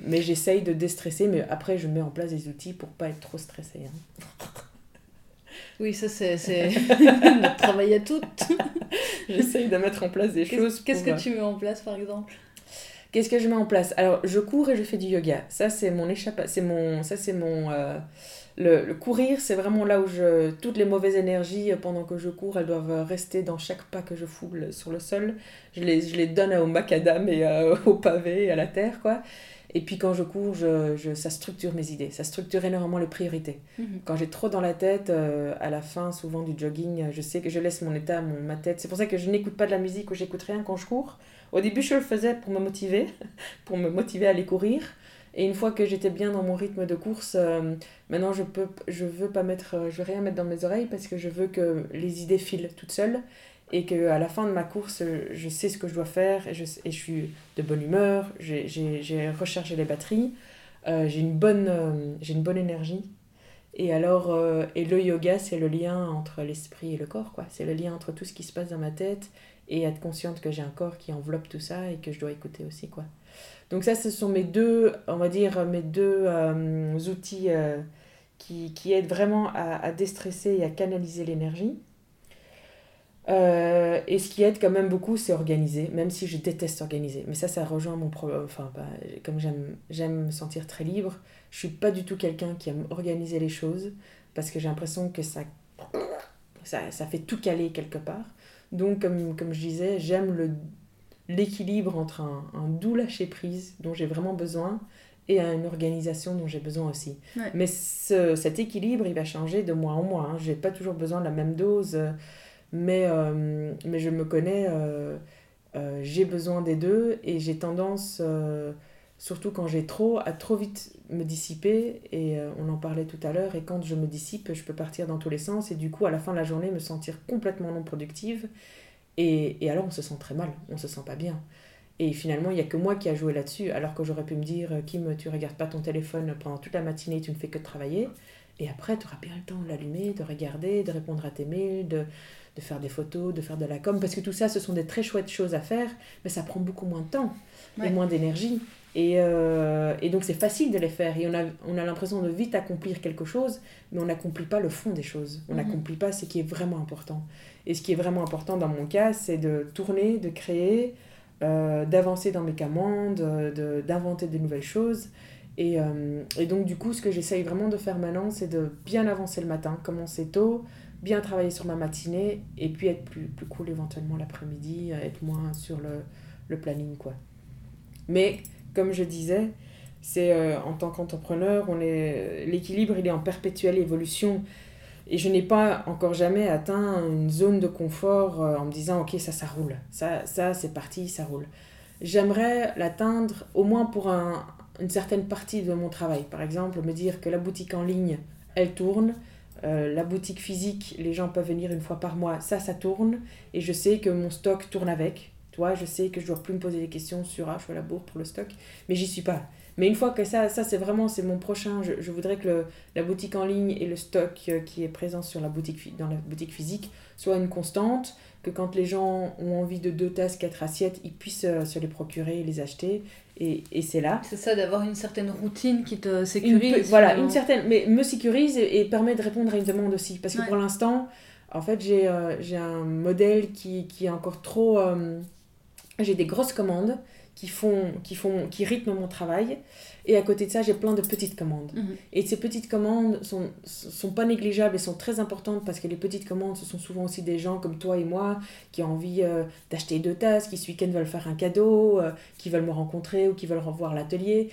mais j'essaye de déstresser, mais après, je mets en place des outils pour pas être trop stressée. hein. Oui, ça c'est notre travail à toutes. J'essaye de mettre en place des choses. Qu'est-ce que tu mets en place par exemple? Qu'est-ce que je mets en place? Alors, je cours et je fais du yoga. Ça, c'est mon échappatoire. C'est mon... Ça, c'est mon... euh, Le, le courir, c'est vraiment là où je... Toutes les mauvaises énergies, euh, pendant que je cours, elles doivent rester dans chaque pas que je foule sur le sol. Je les, je les donne au macadam et euh, au pavé et à la terre, quoi. Et puis quand je cours, je, je- ça structure mes idées. Ça structure énormément les priorités. Quand j'ai trop dans la tête, euh, à la fin souvent du jogging, euh, je sais que je laisse mon état, mon, ma tête. C'est pour ça que je n'écoute pas de la musique ou j'écoute rien quand je cours. Au début, je le faisais pour me motiver, pour me motiver à aller courir. Et une fois que j'étais bien dans mon rythme de course, euh, maintenant je peux, je veux pas mettre, euh, je veux rien mettre dans mes oreilles parce que je veux que les idées filent toutes seules et que à la fin de ma course, je sais ce que je dois faire et je, suis de bonne humeur. J'ai- rechargé les batteries, euh, j'ai une bonne, j'ai une bonne énergie. Et alors, et le yoga, c'est le lien entre l'esprit et le corps, quoi. C'est le lien entre tout ce qui se passe dans ma tête et être consciente que j'ai un corps qui enveloppe tout ça et que je dois écouter aussi, quoi. Donc ça, ce sont mes deux, on va dire, mes deux euh, outils euh, qui, qui aident vraiment à, déstresser et à canaliser l'énergie. Euh, et ce qui aide quand même beaucoup, c'est organiser, même si je déteste organiser. Mais ça, ça rejoint mon problème. Enfin, bah, comme j'aime, j'aime me sentir très libre, je suis pas du tout quelqu'un qui aime organiser les choses parce que j'ai l'impression que ça, ça, ça fait tout caler quelque part. Donc, comme, comme je disais, j'aime le, l'équilibre entre un, un doux lâcher prise dont j'ai vraiment besoin et à une organisation dont j'ai besoin aussi. Mais ce, cet équilibre, il va changer de mois en mois. Hein. Je n'ai pas toujours besoin de la même dose, mais, euh, mais je me connais, euh, euh, j'ai besoin des deux et j'ai tendance, surtout quand j'ai trop, à trop vite me dissiper. Et on en parlait tout à l'heure. Et quand je me dissipe, je peux partir dans tous les sens et du coup, à la fin de la journée, me sentir complètement non productive. Et, et alors, on se sent très mal, on se sent pas bien. Et finalement, il n'y a que moi qui a joué là-dessus, alors que j'aurais pu me dire, euh, Kim, tu regardes pas ton téléphone pendant toute la matinée, tu ne fais que travailler. Et après, tu auras bien le temps de l'allumer, de regarder, de répondre à tes mails, de, de, faire des photos, de faire de la com. Parce que tout ça, ce sont des très chouettes choses à faire, mais ça prend beaucoup moins de temps et moins d'énergie. Et, euh, et, donc, c'est facile de les faire. Et on a, on a l'impression de vite accomplir quelque chose, mais on n'accomplit pas le fond des choses. On mhm. n'accomplit pas ce qui est vraiment important. Et ce qui est vraiment important dans mon cas, c'est de tourner, de créer, euh, d'avancer dans mes commandes, d'inventer de, nouvelles choses. Et, euh, et, donc, du coup, ce que j'essaye vraiment de faire maintenant, c'est de bien avancer le matin, commencer tôt, bien travailler sur ma matinée, et puis être plus, plus cool éventuellement l'après-midi, être moins sur le, le, planning, quoi. Mais, comme je disais, c'est en tant qu'entrepreneur, l'équilibre, il est en perpétuelle évolution. Et je n'ai pas encore jamais atteint une zone de confort euh, en me disant, ok, ça, ça roule. Ça, ça c'est parti, ça roule. J'aimerais l'atteindre au moins pour un, une certaine partie de mon travail. Par exemple, me dire que la boutique en ligne, elle tourne. Euh, la boutique physique, les gens peuvent venir une fois par mois, ça, ça tourne. Et je sais que mon stock tourne avec. Toi, je sais que je dois plus me poser des questions sur ah, je fais la bourre pour le stock, mais j'y suis pas. Mais une fois que ça, ça c'est vraiment c'est mon prochain, je, je voudrais que le, la boutique en ligne et le stock euh, qui est présent sur la boutique, dans la boutique physique soit une constante, que quand les gens ont envie de deux tasses, quatre assiettes, ils puissent euh, se les procurer et les acheter. Et, et c'est là. C'est ça, d'avoir une certaine routine qui te sécurise. voilà, une certaine, mais me sécurise et, permet de répondre à une demande aussi. Parce que pour l'instant, en fait, j'ai euh, un modèle qui, qui est encore trop... j'ai des grosses commandes qui font, qui font, qui rythment mon travail. Et à côté de ça, j'ai plein de petites commandes. Mhm. Et ces petites commandes sont, sont pas négligeables et sont très importantes parce que les petites commandes, ce sont souvent aussi des gens comme toi et moi qui ont envie euh, d'acheter deux tasses, qui ce week-end veulent faire un cadeau, euh, qui veulent me rencontrer ou qui veulent revoir l'atelier.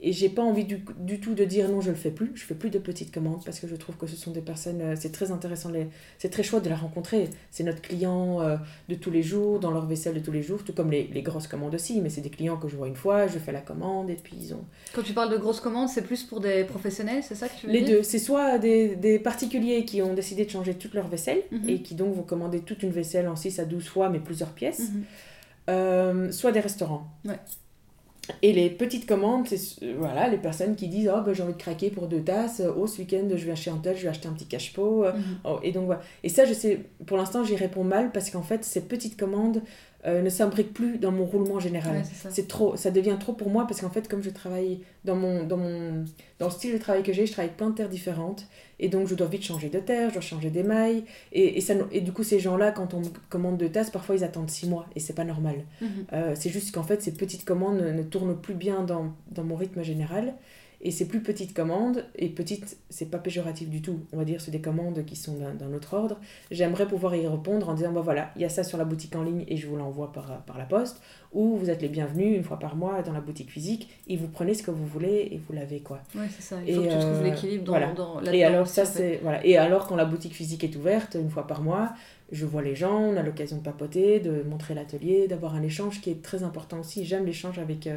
Et j'ai pas envie du, du, tout de dire non, je le fais plus. Je fais plus de petites commandes parce que je trouve que ce sont des personnes, euh, c'est très intéressant, les, c'est très chouette de la rencontrer. C'est notre client euh, de tous les jours, dans leur vaisselle de tous les jours, tout comme les, les, grosses commandes aussi. Mais c'est des clients que je vois une fois, je fais la commande et puis ils ont. Quand tu parles de grosses commandes, c'est plus pour des professionnels, c'est ça que tu veux les dire Les deux. C'est soit des, des, particuliers qui ont décidé de changer toute leur vaisselle mhm. et qui donc vont commander toute une vaisselle en 6 à 12 fois, mais plusieurs pièces. Mhm. Euh, soit des restaurants. Ouais. Et les petites commandes, c'est voilà, les personnes qui disent Oh, ben, j'ai envie de craquer pour deux tasses. Oh, ce week-end, je vais acheter un tel, je vais acheter un petit cache-pot. Mhm. Oh, et donc voilà. Et ça, je sais, pour l'instant, j'y réponds mal parce qu'en fait, ces petites commandes, euh, ne s'imbrique plus dans mon roulement général. c'est trop, ça devient trop pour moi parce qu'en fait, comme je travaille dans mon, dans mon, dans le style de travail que j'ai, je travaille avec plein de terres différentes et donc je dois vite changer de terre, je dois changer d'émail et, et, ça, et du coup ces gens-là, quand on commande deux tasses, parfois ils attendent six mois et c'est pas normal. Mhm. Euh, c'est juste qu'en fait ces petites commandes ne, ne, tournent plus bien dans, dans mon rythme général et ces plus petites commandes, et petites, c'est pas péjoratif du tout, on va dire, c'est des commandes qui sont d'un autre ordre, j'aimerais pouvoir y répondre en disant, bah voilà, il y a ça sur la boutique en ligne et je vous l'envoie par, par la poste, ou vous êtes les bienvenus une fois par mois dans la boutique physique et vous prenez ce que vous voulez et vous l'avez, quoi. Ouais, c'est ça, il faut et, que tu trouves euh, l'équilibre dans, voilà. dans Et alors, ça, c'est, voilà. Et alors, quand la boutique physique est ouverte, une fois par mois, je vois les gens, on a l'occasion de papoter, de montrer l'atelier, d'avoir un échange qui est très important aussi. J'aime l'échange avec, euh,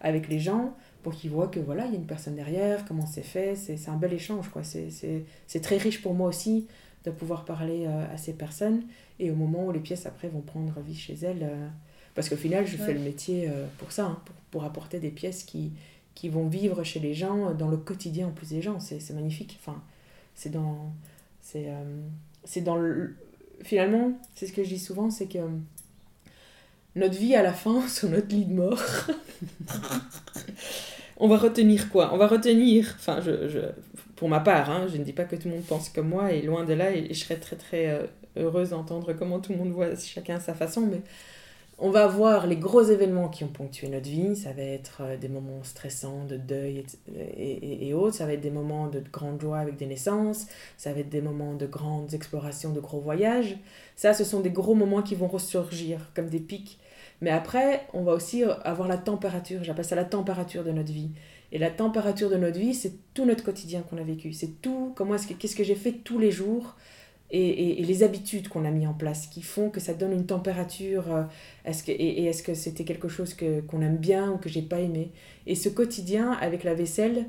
avec les gens pour qu'ils voient que voilà, il y a une personne derrière, comment c'est fait, c'est un bel échange, quoi. C'est très riche pour moi aussi de pouvoir parler euh, à ces personnes et au moment où les pièces après vont prendre vie chez elles, euh, parce qu'au final, je fais le métier euh, pour ça, hein, pour, pour, apporter des pièces qui, qui vont vivre chez les gens, dans le quotidien en plus des gens, c'est magnifique. Enfin, c'est dans... C'est dans le... Finalement, c'est ce que je dis souvent, c'est que notre vie à la fin, sur notre lit de mort, on va retenir quoi? On va retenir, enfin, je, je, pour ma part, hein, je ne dis pas que tout le monde pense comme moi, et loin de là, et, je serais très très euh, heureuse d'entendre comment tout le monde voit chacun à sa façon, mais on va voir les gros événements qui ont ponctué notre vie, ça va être euh, des moments stressants de deuil et, et, autres, ça va être des moments de grande joie avec des naissances, ça va être des moments de grandes explorations, de gros voyages. Ça, ce sont des gros moments qui vont ressurgir comme des pics mais après, on va aussi avoir la température, j'appelle ça la température de notre vie. Et la température de notre vie, c'est tout notre quotidien qu'on a vécu. C'est tout, comment est-ce que, qu'est-ce que j'ai fait tous les jours et, et, les habitudes qu'on a mis en place qui font que ça donne une température. Euh, est-ce que, et, est-ce que c'était quelque chose que, qu'on aime bien ou que j'ai pas aimé Et ce quotidien avec la vaisselle,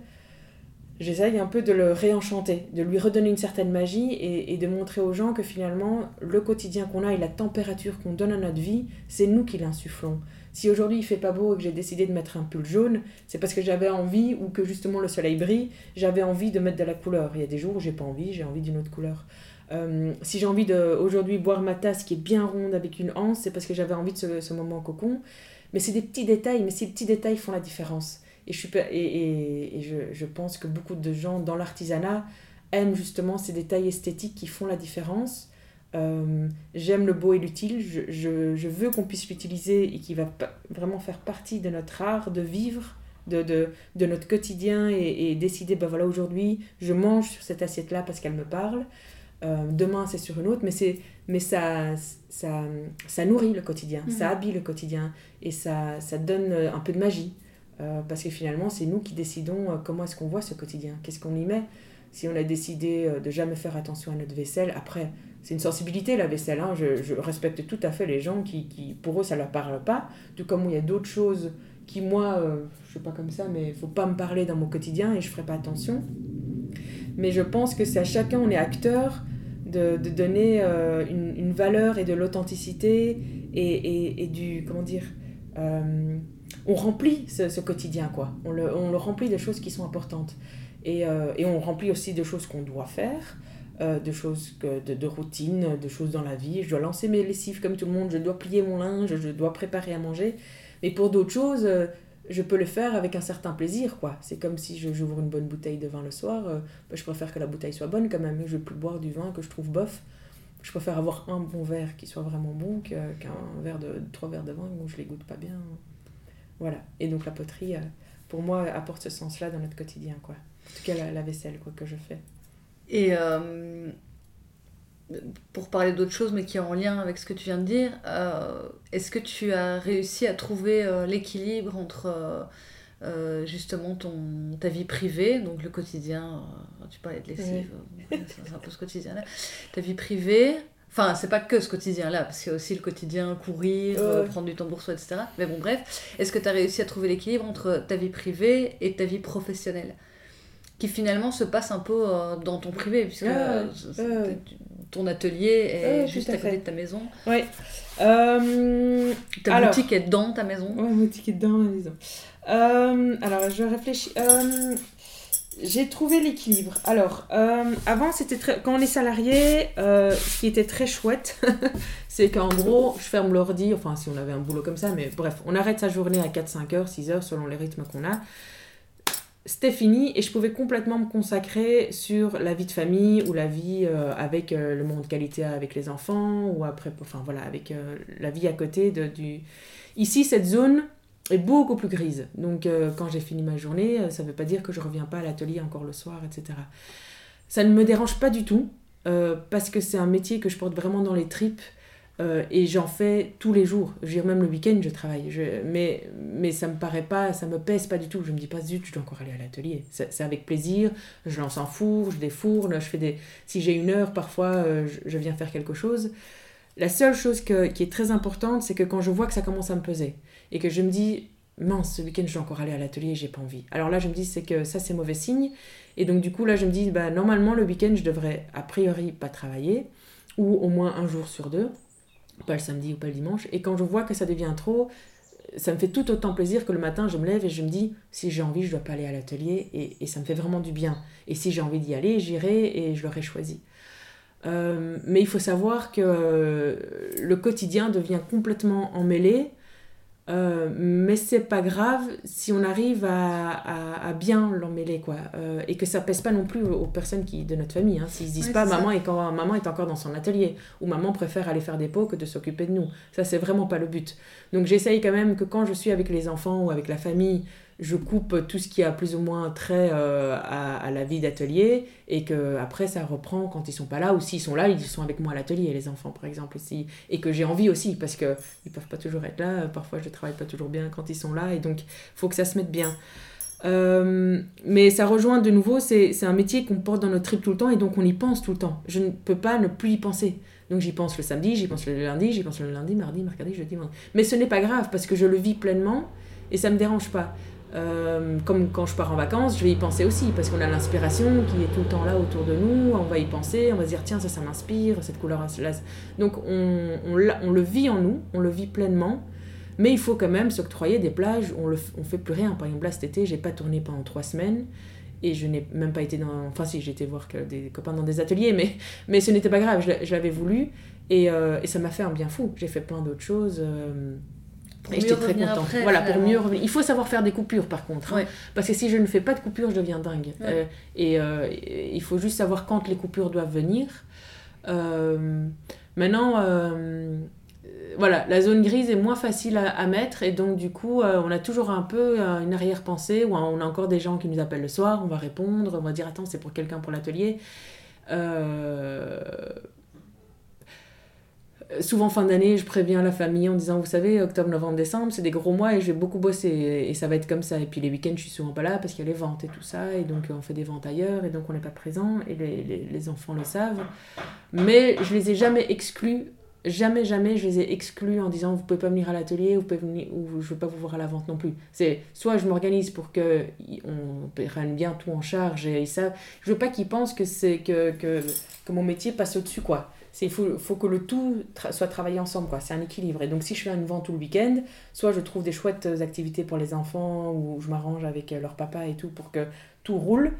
j'essaye un peu de le réenchanter, de lui redonner une certaine magie et, de montrer aux gens que finalement, le quotidien qu'on a et la température qu'on donne à notre vie, c'est nous qui l'insufflons. Si aujourd'hui il fait pas beau et que j'ai décidé de mettre un pull jaune, c'est parce que j'avais envie, ou que justement le soleil brille, j'avais envie de mettre de la couleur. Il y a des jours où j'ai pas envie, j'ai envie d'une autre couleur. Euh, si j'ai envie de aujourd'hui boire ma tasse qui est bien ronde avec une anse, c'est parce que j'avais envie de ce, ce moment cocon. Mais c'est des petits détails, mais ces petits détails font la différence. Et, je, suis, et, et, et je, je, pense que beaucoup de gens dans l'artisanat aiment justement ces détails esthétiques qui font la différence. Euh, J'aime le beau et l'utile, je, je, je, veux qu'on puisse l'utiliser et qui va vraiment faire partie de notre art de vivre, de, de, de notre quotidien et, et décider, ben voilà, aujourd'hui, je mange sur cette assiette-là parce qu'elle me parle. Euh, demain c'est sur une autre, mais, mais ça, ça, ça nourrit le quotidien, mmh. ça habille le quotidien et ça, ça donne un peu de magie. Euh, parce que finalement, c'est nous qui décidons euh, comment est-ce qu'on voit ce quotidien, qu'est-ce qu'on y met? Si on a décidé euh, de jamais faire attention à notre vaisselle, après, c'est une sensibilité la vaisselle. Hein. Je, respecte tout à fait les gens qui, pour eux, ça leur parle pas. Tout comme il y a d'autres choses qui, moi, euh, je suis pas comme ça, mais il faut pas me parler dans mon quotidien et je ferai pas attention. Mais je pense que c'est à chacun, on est acteur de, donner une, valeur et de l'authenticité et, du, comment dire, on remplit ce, quotidien, quoi. On le, on le, remplit de choses qui sont importantes. Et, euh, et on remplit aussi de choses qu'on doit faire, euh, de choses que, de, de, routine, de choses dans la vie. Je dois lancer mes lessives comme tout le monde, je dois plier mon linge, je dois préparer à manger. Mais pour d'autres choses, euh, je peux le faire avec un certain plaisir, quoi. C'est comme si j'ouvre une bonne bouteille de vin le soir, bah, je préfère que la bouteille soit bonne quand même. Je veux plus boire du vin que je trouve bof. Je préfère avoir un bon verre qui soit vraiment bon qu'un qu verre de trois verres de vin où je les goûte pas bien. Voilà. Et donc la poterie, euh, pour moi, apporte ce sens-là dans notre quotidien, quoi. En tout cas, la, la vaisselle, quoi, que je fais. Et euh, pour parler d'autre chose, mais qui est en lien avec ce que tu viens de dire, euh, est-ce que tu as réussi à trouver euh, l'équilibre entre euh, justement ton, ta vie privée, donc le quotidien, tu parlais de lessive, oui. c'est un peu ce quotidien-là, ta vie privée, Enfin, c'est pas que ce quotidien-là, parce qu'il y a aussi le quotidien courir, euh, prendre du temps pour soi, etc. Mais bon, bref, est-ce que tu as réussi à trouver l'équilibre entre ta vie privée et ta vie professionnelle Qui finalement se passe un peu euh, dans ton privé, puisque euh, ton atelier est juste à, côté de ta maison. Oui. Ta alors, boutique est dans ta maison Oui, ma boutique est dans ma maison. Alors, je réfléchis. J'ai trouvé l'équilibre. Alors, euh, avant, c'était très... quand on est salarié, euh, ce qui était très chouette, c'est qu'en gros, je ferme l'ordi, enfin, si on avait un boulot comme ça, mais bref, on arrête sa journée à 4-5 heures, 6 heures, selon les rythmes qu'on a. C'était fini et je pouvais complètement me consacrer sur la vie de famille ou la vie euh, avec le moment de qualité avec les enfants ou après, enfin voilà, avec la vie à côté de, du. Ici, cette zone, est beaucoup plus grise. Donc euh, quand j'ai fini ma journée, euh, ça ne veut pas dire que je reviens pas à l'atelier encore le soir, etc. Ça ne me dérange pas du tout, euh, parce que c'est un métier que je porte vraiment dans les tripes, et j'en fais tous les jours. Je veux même le week-end, je travaille. Mais, mais ça me paraît pas, ça me pèse pas du tout. Je me dis pas, zut, je dois encore aller à l'atelier. C'est avec plaisir. Je lance un four, je défourne, je fais des... Si j'ai une heure, parfois, je, viens faire quelque chose. La seule chose qui est très importante, c'est que quand je vois que ça commence à me peser, et que je me dis, mince, ce week-end, je dois encore aller à l'atelier, j'ai pas envie. Alors là, je me dis, c'est que ça, c'est mauvais signe. Et donc, du coup, là, je me dis, bah, normalement, le week-end, je devrais a priori pas travailler, ou au moins un jour sur deux, pas le samedi ou pas le dimanche. Et quand je vois que ça devient trop, ça me fait tout autant plaisir que le matin, je me lève et je me dis, si j'ai envie, je dois pas aller à l'atelier, et, et, ça me fait vraiment du bien. Et si j'ai envie d'y aller, j'irai et je l'aurai choisi. Euh, mais il faut savoir que le quotidien devient complètement emmêlé euh, mais c'est pas grave si on arrive à, à, à bien l'emmêler quoi. Euh, et que ça pèse pas non plus aux, personnes qui de notre famille hein. s'ils se disent ouais, pas maman est, quand, maman est encore dans son atelier ou maman préfère aller faire des pots que de s'occuper de nous. Ça c'est vraiment pas le but. Donc j'essaye quand même que quand je suis avec les enfants ou avec la famille je coupe tout ce qui a plus ou moins trait euh, à, la vie d'atelier et que après ça reprend quand ils sont pas là ou s'ils sont là ils sont avec moi à l'atelier les enfants par exemple aussi et que j'ai envie aussi parce que ils peuvent pas toujours être là parfois je travaille pas toujours bien quand ils sont là et donc faut que ça se mette bien Euh, mais ça rejoint de nouveau, c'est un métier qu'on porte dans notre trip tout le temps et donc on y pense tout le temps. Je ne peux pas ne plus y penser. Donc j'y pense le samedi, j'y pense le lundi, j'y pense le lundi, mardi, mercredi, jeudi, vendredi. Mais ce n'est pas grave parce que je le vis pleinement et ça me dérange pas. Euh, comme quand je pars en vacances, je vais y penser aussi parce qu'on a l'inspiration qui est tout le temps là autour de nous. On va y penser, on va se dire tiens ça ça m'inspire, cette couleur. Donc on, on, on, le vit en nous, on le vit pleinement. Mais il faut quand même s'octroyer des plages on ne on fait plus rien. Par exemple, là cet été, j'ai pas tourné pendant trois semaines et je n'ai même pas été dans. Enfin, si, j'ai été voir des copains dans des ateliers, mais, mais ce n'était pas grave, je l'avais voulu et, euh, et ça m'a fait un bien fou. J'ai fait plein d'autres choses. Euh, et j'étais très contente. voilà, pour mieux revenir. Il faut savoir faire des coupures par contre. Hein. parce que si je ne fais pas de coupures, je deviens dingue. Euh, et il faut juste savoir quand les coupures doivent venir. maintenant voilà, la zone grise est moins facile à, mettre et donc du coup, euh, on a toujours un peu euh, une arrière-pensée où on a encore des gens qui nous appellent le soir, on va répondre, on va dire attends, c'est pour quelqu'un pour l'atelier. Euh, souvent fin d'année, je préviens la famille en disant vous savez, octobre, novembre, décembre, c'est des gros mois et je vais beaucoup bosser et ça va être comme ça. Et puis les week-ends, je suis souvent pas là parce qu'il y a les ventes et tout ça et donc on fait des ventes ailleurs et donc on n'est pas présent et les, les, enfants le savent. Mais je les ai jamais exclus jamais, jamais je les ai exclus en disant vous pouvez pas venir à l'atelier ou, ou je veux pas vous voir à la vente non plus. C'est soit je m'organise pour que on prenne bien tout en charge et ça, je veux pas qu'ils pensent que c'est que, que, que, mon métier passe au-dessus quoi. Il faut, faut que le tout soit travaillé ensemble, quoi. C'est un équilibre. Et donc, si je fais une vente tout le week-end, soit je trouve des chouettes activités pour les enfants, ou je m'arrange avec leur papa et tout pour que tout roule.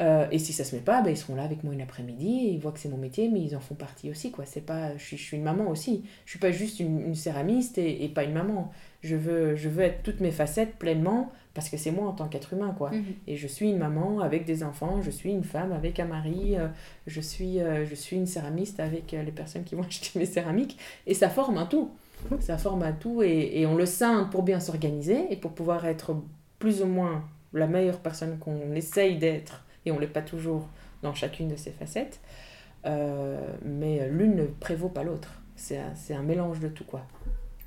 Euh, et si ça se met pas, ben, ils seront là avec moi une après-midi, ils voient que c'est mon métier, mais ils en font partie aussi. Quoi. C'est pas, je, suis, je suis une maman aussi. Je suis pas juste une, une céramiste et, et, pas une maman. Je veux, je veux être toutes mes facettes pleinement parce que c'est moi en tant qu'être humain. quoi. Mhm. Et je suis une maman avec des enfants, je suis une femme avec un mari, euh, je, suis, euh, je suis une céramiste avec les personnes qui vont acheter mes céramiques. Et ça forme un tout. Ça forme un tout et, et on le sent pour bien s'organiser et pour pouvoir être plus ou moins la meilleure personne qu'on essaye d'être et on ne l'est pas toujours dans chacune de ces facettes. Euh, mais l'une ne prévaut pas l'autre. C'est un, un, mélange de tout, quoi.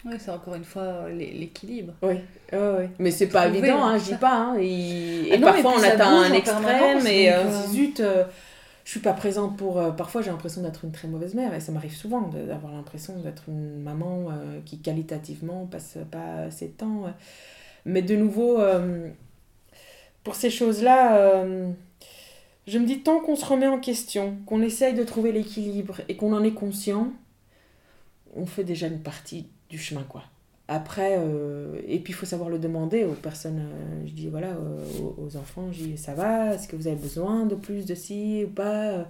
Oui, c'est encore une fois l'équilibre. Oui, oui, mais c'est pas évident, hein, je dis pas. Hein, et, ah parfois on atteint un extrême et euh, euh, zut, je suis pas présente pour. parfois j'ai l'impression d'être une très mauvaise mère et ça m'arrive souvent d'avoir l'impression d'être une maman qui qualitativement passe pas assez de temps. Mais de nouveau, pour ces choses-là je me dis, tant qu'on se remet en question, qu'on essaye de trouver l'équilibre et qu'on en est conscient, on fait déjà une partie du chemin, quoi. Après, euh, et puis il faut savoir le demander aux personnes, euh, je dis voilà, euh, aux, enfants, je dis ça va, est-ce que vous avez besoin de plus de ci ou pas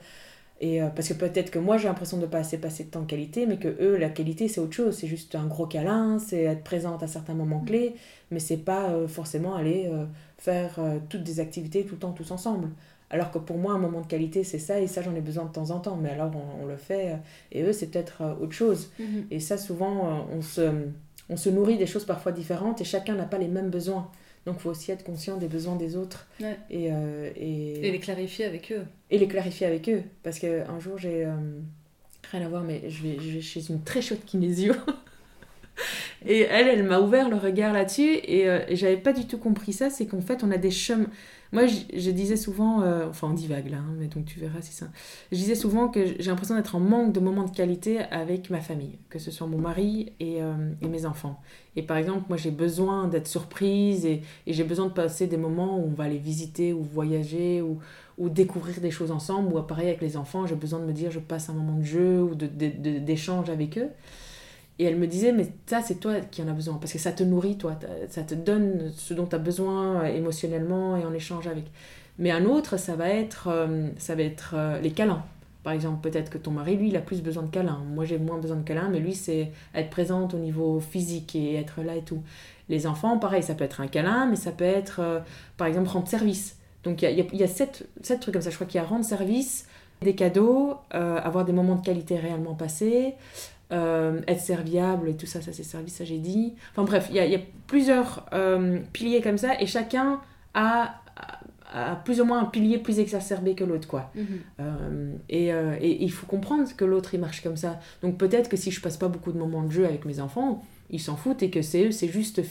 et parce que peut-être que moi j'ai l'impression de ne pas assez passer de temps de qualité, mais que eux, la qualité c'est autre chose, c'est juste un gros câlin, c'est être présente à certains moments mm. clés, mais c'est pas forcément aller faire toutes des activités tout le temps tous ensemble. Alors que pour moi, un moment de qualité, c'est ça, et ça, j'en ai besoin de temps en temps. Mais alors, on, le fait, euh, et eux, c'est peut-être euh, autre chose. Mhm. Et ça, souvent, euh, on se, on se nourrit des choses parfois différentes, et chacun n'a pas les mêmes besoins. Donc, il faut aussi être conscient des besoins des autres. Et, et... les clarifier avec eux. Et les clarifier avec eux. Parce qu'un jour, j'ai... rien à voir, mais je vais, je vais chez une très chaude kinésio. Et elle, elle m'a ouvert le regard là-dessus et, et j'avais pas du tout compris ça. C'est qu'en fait, on a des chemins. Moi, je, disais souvent, euh, enfin on divague là, hein, mais donc tu verras si ça. Je disais souvent que j'ai l'impression d'être en manque de moments de qualité avec ma famille, que ce soit mon mari et, euh, et mes enfants. Et par exemple, moi j'ai besoin d'être surprise et, j'ai besoin de passer des moments où on va aller visiter ou voyager ou, ou découvrir des choses ensemble, ou pareil avec les enfants, j'ai besoin de me dire je passe un moment de jeu ou d'échange de, avec eux. Et elle me disait, mais ça, c'est toi qui en as besoin, parce que ça te nourrit, toi, ça te donne ce dont tu as besoin euh, émotionnellement et en échange avec. Mais un autre, ça va être, euh, ça va être euh, les câlins. Par exemple, peut-être que ton mari, lui, il a plus besoin de câlins. Moi, j'ai moins besoin de câlins, mais lui, c'est être présente au niveau physique et être là et tout. Les enfants, pareil, ça peut être un câlin, mais ça peut être, par exemple, rendre service. Donc, il y a, sept, sept, trucs comme ça. Je crois qu'il y a rendre service, des cadeaux, avoir des moments de qualité réellement passés, euh, être serviable et tout ça, ça c'est service, ça j'ai dit. Enfin bref, il y a, y a, plusieurs euh, piliers comme ça et chacun a, a, plus ou moins un pilier plus exacerbé que l'autre, quoi. Mhm. Euh, et, et, il faut comprendre que l'autre il marche comme ça. Donc peut-être que si je passe pas beaucoup de moments de jeu avec mes enfants, ils s'en foutent et que c'est c'est juste,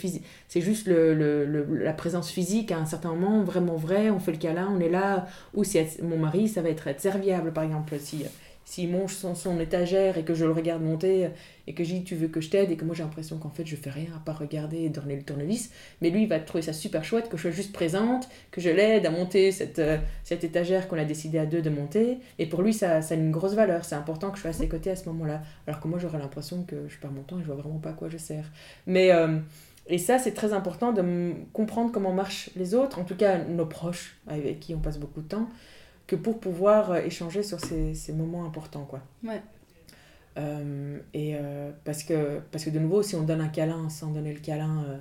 c'est juste le, le, la présence physique à un certain moment, vraiment vrai, on fait le câlin, on est là, ou si mon mari, ça va être être serviable par exemple, si s'il monte son, étagère et que je le regarde monter et que je dis tu veux que je t'aide? Et que moi j'ai l'impression qu'en fait je fais rien à part regarder et donner le tournevis, mais lui il va trouver ça super chouette que je sois juste présente, que je l'aide à monter cette, euh, cette étagère qu'on a décidé à deux de monter. Et pour lui ça, ça a une grosse valeur, c'est important que je sois à ses côtés à ce moment-là, alors que moi j'aurais l'impression que je perds mon temps et je vois vraiment pas à quoi je sers. Mais euh, et ça c'est très important de comprendre comment marchent les autres, en tout cas nos proches avec qui on passe beaucoup de temps que pour pouvoir euh, échanger sur ces, ces moments importants quoi. Ouais. Euh, et euh, parce, que, parce que de nouveau, si on donne un câlin sans donner le câlin, euh,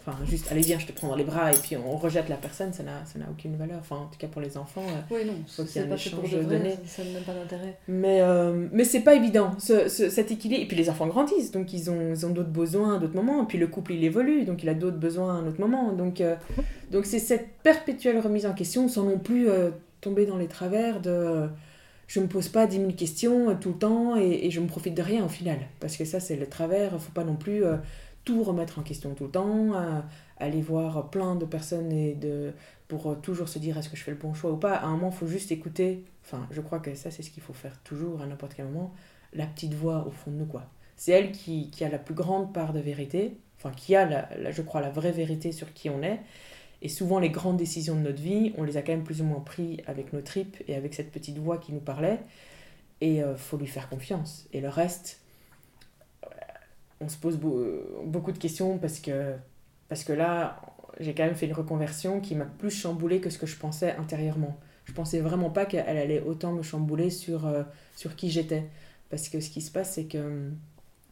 enfin juste allez viens, je te prends dans les bras et puis on rejette la personne, ça n'a, ça n'a aucune valeur. Enfin, en tout cas pour les enfants, oui, non, faut qu'il y ait un échange de données. Ça n'a même pas d'intérêt. Mais, mais c'est pas évident, ce, ce, cet équilibre. Et puis les enfants grandissent, donc ils ont, ils ont d'autres besoins à d'autres moments. Et puis le couple, il évolue, donc il a d'autres besoins à un autre moment. Donc, donc c'est cette perpétuelle remise en question sans non plus tomber dans les travers de je me pose pas 10 000 questions euh, tout le temps et, je me profite de rien au final. Parce que ça, c'est le travers. Faut pas non plus euh, tout remettre en question tout le temps, euh, aller voir plein de personnes et de, pour toujours se dire est-ce que je fais le bon choix ou pas. À un moment, faut juste écouter. Enfin, je crois que ça, c'est ce qu'il faut faire toujours, à n'importe quel moment. La petite voix au fond de nous, quoi. C'est elle qui, qui, a la plus grande part de vérité, enfin, qui a, la, je crois, la vraie vérité sur qui on est. Et souvent, les grandes décisions de notre vie, on les a quand même plus ou moins pris avec nos tripes et avec cette petite voix qui nous parlait. Et euh, faut lui faire confiance. Et le reste, euh, on se pose beaucoup de questions parce que, parce que là, j'ai quand même fait une reconversion qui m'a plus chamboulé que ce que je pensais intérieurement. Je pensais vraiment pas qu'elle allait autant me chambouler sur, euh, sur qui j'étais. Parce que ce qui se passe, c'est que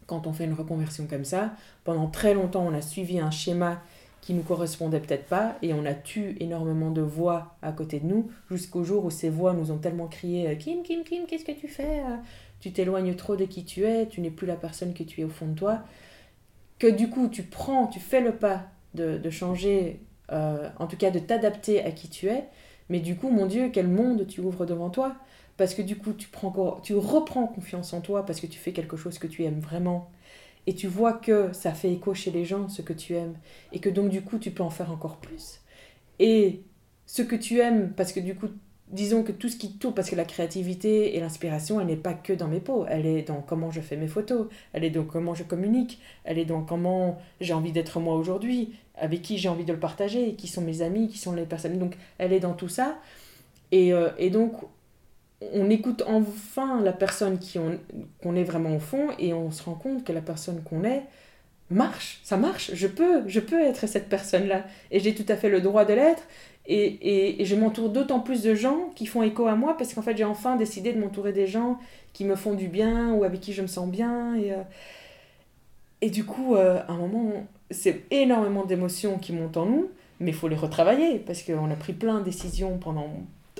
quand on fait une reconversion comme ça, pendant très longtemps, on a suivi un schéma qui nous correspondaient peut-être pas et on a tué énormément de voix à côté de nous jusqu'au jour où ces voix nous ont tellement crié euh, Kim, Kim, Kim, qu'est-ce que tu fais euh Tu t'éloignes trop de qui tu es, tu n'es plus la personne que tu es au fond de toi. Que du coup, tu prends, tu fais le pas de, de changer, euh, en tout cas de t'adapter à qui tu es. Mais du coup, mon Dieu, quel monde tu ouvres devant toi Parce que du coup, tu, prends, tu reprends confiance en toi parce que tu fais quelque chose que tu aimes vraiment et tu vois que ça fait écho chez les gens, ce que tu aimes, et que donc du coup tu peux en faire encore plus. Et ce que tu aimes, parce que du coup, disons que tout ce qui tourne, parce que la créativité et l'inspiration, elle n'est pas que dans mes peaux, elle est dans comment je fais mes photos, elle est dans comment je communique, elle est dans comment j'ai envie d'être moi aujourd'hui, avec qui j'ai envie de le partager, qui sont mes amis, qui sont les personnes. Donc elle est dans tout ça. Et, euh, et donc on écoute enfin la personne qui qu'on est vraiment au fond et on se rend compte que la personne qu'on est marche, ça marche, je peux, je peux être cette personne-là. Et j'ai tout à fait le droit de l'être et, et, je m'entoure d'autant plus de gens qui font écho à moi parce qu'en fait j'ai enfin décidé de m'entourer des gens qui me font du bien ou avec qui je me sens bien et, euh, et du coup euh, à un moment c'est énormément d'émotions qui montent en nous mais il faut les retravailler parce qu'on a pris plein de décisions pendant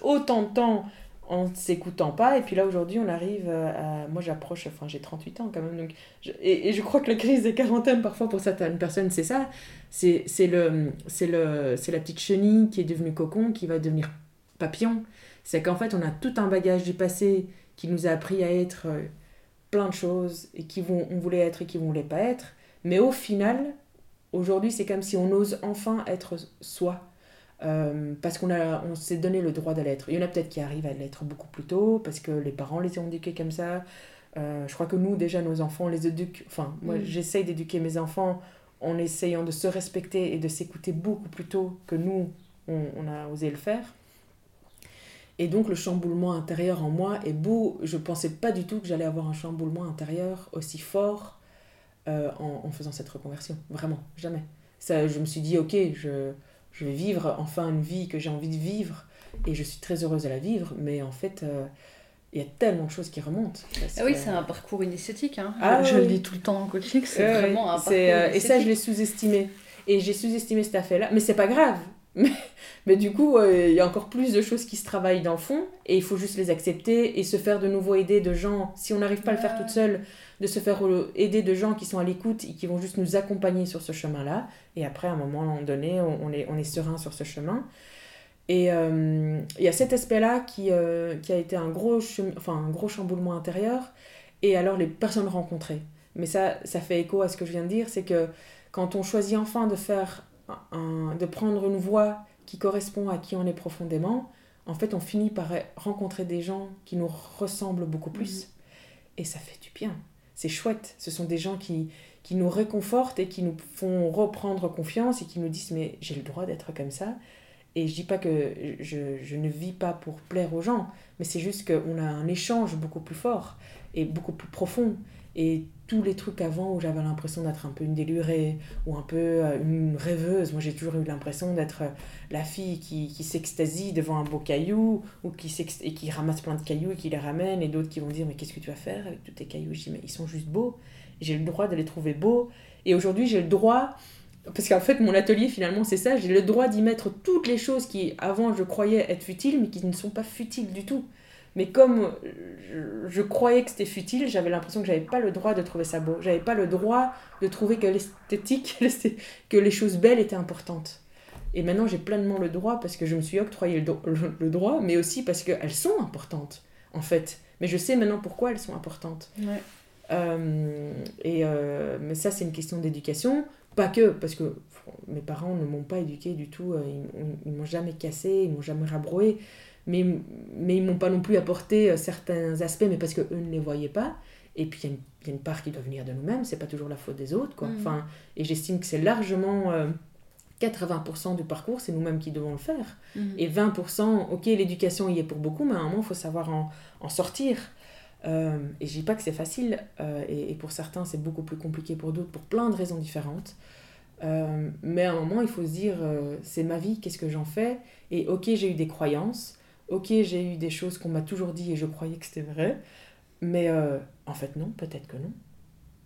autant de temps en s'écoutant pas. Et puis là, aujourd'hui, on arrive à... Moi, j'approche... Enfin, j'ai 38 ans quand même. Donc et, et, je crois que la crise des quarantaines, parfois, pour certaines personnes, c'est ça. C'est le, le, la petite chenille qui est devenue cocon, qui va devenir papillon. C'est qu'en fait, on a tout un bagage du passé qui nous a appris à être euh, plein de choses et qui vont, on voulait être et qui ne voulait pas être. Mais au final, aujourd'hui, c'est comme si on ose enfin être soi euh, parce qu'on on s'est donné le droit de l'être. Il y en a peut-être qui arrivent à l'être beaucoup plus tôt, parce que les parents les ont éduqués comme ça. Euh, je crois que nous, déjà, nos enfants, on les éduque. Enfin, moi, mm. j'essaye d'éduquer mes enfants en essayant de se respecter et de s'écouter beaucoup plus tôt que nous, on, on, a osé le faire. Et donc, le chamboulement intérieur en moi est beau. Je ne pensais pas du tout que j'allais avoir un chamboulement intérieur aussi fort euh, en, en, faisant cette reconversion. Vraiment, jamais. Ça, je me suis dit, ok, je je vais vivre enfin une vie que j'ai envie de vivre et je suis très heureuse de la vivre, mais en fait, euh, il y a tellement de choses qui remontent. Ah oui, c'est un parcours initiatique. Hein. Ah, je, le dis tout le temps en coaching, c'est vraiment un parcours euh, Et ça, je l'ai sous-estimé. Et j'ai sous-estimé cet affaire-là. Mais c'est pas grave. Mais, mais du coup, euh, il y a encore plus de choses qui se travaillent dans le fond. Et il faut juste les accepter et se faire de nouveau aider de gens. Si on n'arrive pas à le faire toute seule, de se faire aider de gens qui sont à l'écoute et qui vont juste nous accompagner sur ce chemin-là. Et après, à un moment donné, on, est, on est serein sur ce chemin. Et euh, il y a cet aspect-là qui, euh, qui a été un gros, enfin, un gros chamboulement intérieur. Et alors, les personnes rencontrées. mais ça, ça fait écho à ce que je viens de dire, c'est que quand on choisit enfin de faire un, de prendre une voie qui correspond à qui on est profondément, en fait, on finit par rencontrer des gens qui nous ressemblent beaucoup plus. Mhm. Et ça fait du bien. C'est chouette. Ce sont des gens qui, qui nous réconfortent et qui nous font reprendre confiance et qui nous disent Mais j'ai le droit d'être comme ça. Et je dis pas que je, je, ne vis pas pour plaire aux gens, mais c'est juste qu'on a un échange beaucoup plus fort et beaucoup plus profond. Et tous les trucs avant où j'avais l'impression d'être un peu une délurée ou un peu euh, une rêveuse, moi j'ai toujours eu l'impression d'être euh, la fille qui, qui s'extasie devant un beau caillou ou qui et qui ramasse plein de cailloux et qui les ramène et d'autres qui vont dire mais qu'est-ce que tu vas faire avec tous tes cailloux? Je dis mais ils sont juste beaux. J'ai le droit de les trouver beaux. Et aujourd'hui j'ai le droit parce qu'en fait, mon atelier, finalement, c'est ça. J'ai le droit d'y mettre toutes les choses qui, avant, je croyais être futiles, mais qui ne sont pas futiles du tout. Mais comme je, croyais que c'était futile, j'avais l'impression que j'avais pas le droit de trouver ça beau. J'avais pas le droit de trouver que l'esthétique, que les choses belles étaient importantes. Et maintenant, j'ai pleinement le droit parce que je me suis octroyé le, droit, mais aussi parce qu'elles sont importantes, en fait. Mais je sais maintenant pourquoi elles sont importantes. Euh, et euh, mais ça, c'est une question d'éducation. Pas que, parce que mes parents ne m'ont pas éduqué du tout, euh, ils, ils m'ont jamais cassé, ils m'ont jamais rabroué, mais, mais ils m'ont pas non plus apporté euh, certains aspects, mais parce qu'eux ne les voyaient pas. Et puis il y, a une part qui doit venir de nous-mêmes, c'est pas toujours la faute des autres. Quoi. Mm. Enfin, et j'estime que c'est largement 80% euh, du parcours, c'est nous-mêmes qui devons le faire. Mm. Et 20%, ok, l'éducation y est pour beaucoup, mais à un moment, il faut savoir en, en sortir. Euh, et je dis pas que c'est facile, euh, et, pour certains c'est beaucoup plus compliqué pour d'autres, pour plein de raisons différentes. Mais à un moment, il faut se dire, c'est ma vie, qu'est-ce que j'en fais? Et ok, j'ai eu des croyances, ok, j'ai eu des choses qu'on m'a toujours dit et je croyais que c'était vrai, mais en fait non, peut-être que non.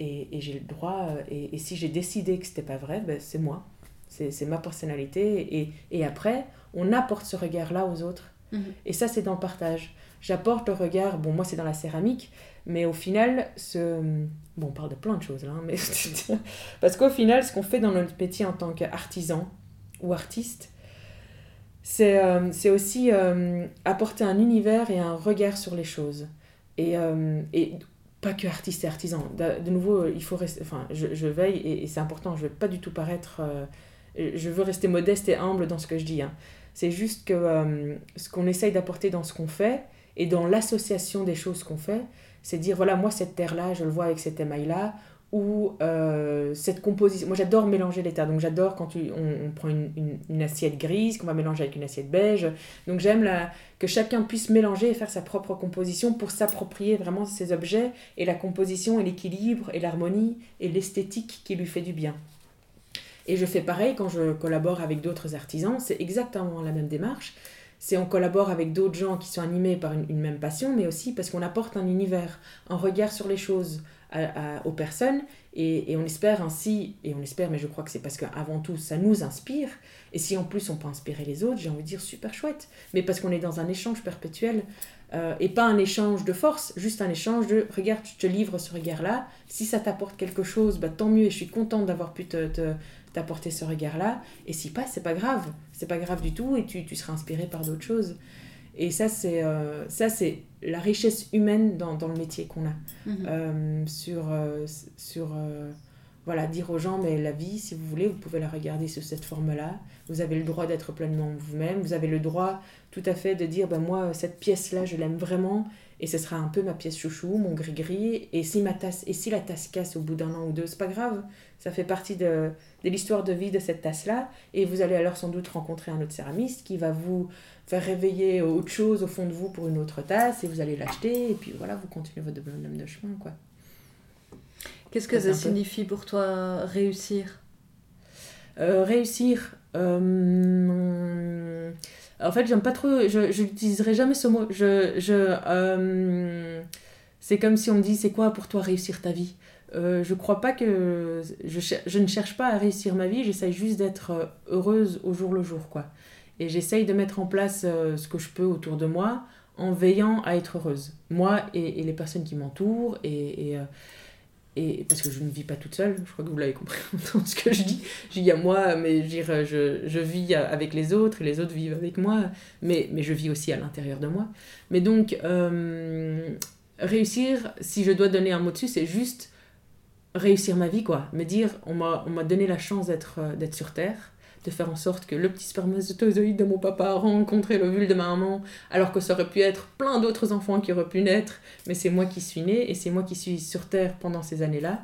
Et, et j'ai le droit, et, et si j'ai décidé que c'était pas vrai, ben, c'est moi, c'est ma personnalité, et, et après, on apporte ce regard-là aux autres. Mhm. Et ça, c'est dans le partage j'apporte le regard, bon moi c'est dans la céramique, mais au final, ce... bon on parle de plein de choses là, hein, mais parce qu'au final ce qu'on fait dans notre métier en tant qu'artisan ou artiste, c'est euh, aussi euh, apporter un univers et un regard sur les choses. Et, euh, et pas que artiste et artisan. De, nouveau, il faut enfin je, je veille et, c'est important, je ne veux pas du tout paraître, je veux rester modeste et humble dans ce que je dis. Hein. C'est juste que ce qu'on essaye d'apporter dans ce qu'on fait, et dans l'association des choses qu'on fait, c'est dire, voilà, moi, cette terre-là, je le vois avec cet émail-là, ou euh, cette composition. Moi, j'adore mélanger les terres. Donc, j'adore quand on, prend une, une, assiette grise, qu'on va mélanger avec une assiette beige. Donc, j'aime que chacun puisse mélanger et faire sa propre composition pour s'approprier vraiment ces objets et la composition et l'équilibre et l'harmonie et l'esthétique qui lui fait du bien. Et je fais pareil quand je collabore avec d'autres artisans. C'est exactement la même démarche c'est on collabore avec d'autres gens qui sont animés par une, même passion, mais aussi parce qu'on apporte un univers, un regard sur les choses aux personnes, et, on espère ainsi, et on espère, mais je crois que c'est parce qu'avant tout, ça nous inspire, et si en plus on peut inspirer les autres, j'ai envie de dire super chouette, mais parce qu'on est dans un échange perpétuel, euh, et pas un échange de force, juste un échange de regarde, je te livre ce regard-là, si ça t'apporte quelque chose, bah, tant mieux, et je suis contente d'avoir pu te, t'apporter ce regard-là. Et si pas, c'est pas grave. C'est pas grave du tout et tu, tu seras inspiré par d'autres choses. Et ça, c'est euh, ça c'est la richesse humaine dans, dans le métier qu'on a. Mhm. Euh, sur, euh, sur voilà, dire aux gens, mais la vie, si vous voulez, vous pouvez la regarder sous cette forme-là. Vous avez le droit d'être pleinement vous-même. Vous avez le droit tout à fait de dire, ben moi, cette pièce-là, je l'aime vraiment. Et ce sera un peu ma pièce chouchou, mon gris-gris. Et si ma tasse, et si la tasse casse au bout d'un an ou deux, c'est pas grave. Ça fait partie de, de l'histoire de vie de cette tasse-là. Et vous allez alors sans doute rencontrer un autre céramiste qui va vous faire réveiller autre chose au fond de vous pour une autre tasse. Et vous allez l'acheter. Et puis voilà, vous continuez votre bonhomme de chemin, quoi. Qu'est-ce que ça, signifie pour toi réussir? Euh, Réussir. Euh, en fait, j'aime pas trop. Je n'utiliserai jamais ce mot. Je, je, euh, c'est comme si on me dit c'est quoi pour toi réussir ta vie? Euh, Je crois pas que. Je, je, ne cherche pas à réussir ma vie, j'essaye juste d'être heureuse au jour le jour. quoi. Et j'essaye de mettre en place euh, ce que je peux autour de moi en veillant à être heureuse. Moi et, les personnes qui m'entourent et, et et parce que je ne vis pas toute seule, je crois que vous l'avez compris dans ce que je dis. Je dis à moi, mais je, je, je, vis avec les autres et les autres vivent avec moi, mais, mais je vis aussi à l'intérieur de moi. Mais donc, euh, réussir, si je dois donner un mot dessus, c'est juste réussir ma vie, quoi. Me dire, on m'a donné la chance d'être sur Terre, de faire en sorte que le petit spermatozoïde de mon papa a rencontré l'ovule de ma maman, alors que ça aurait pu être plein d'autres enfants qui auraient pu naître, mais c'est moi qui suis née et c'est moi qui suis sur Terre pendant ces années-là.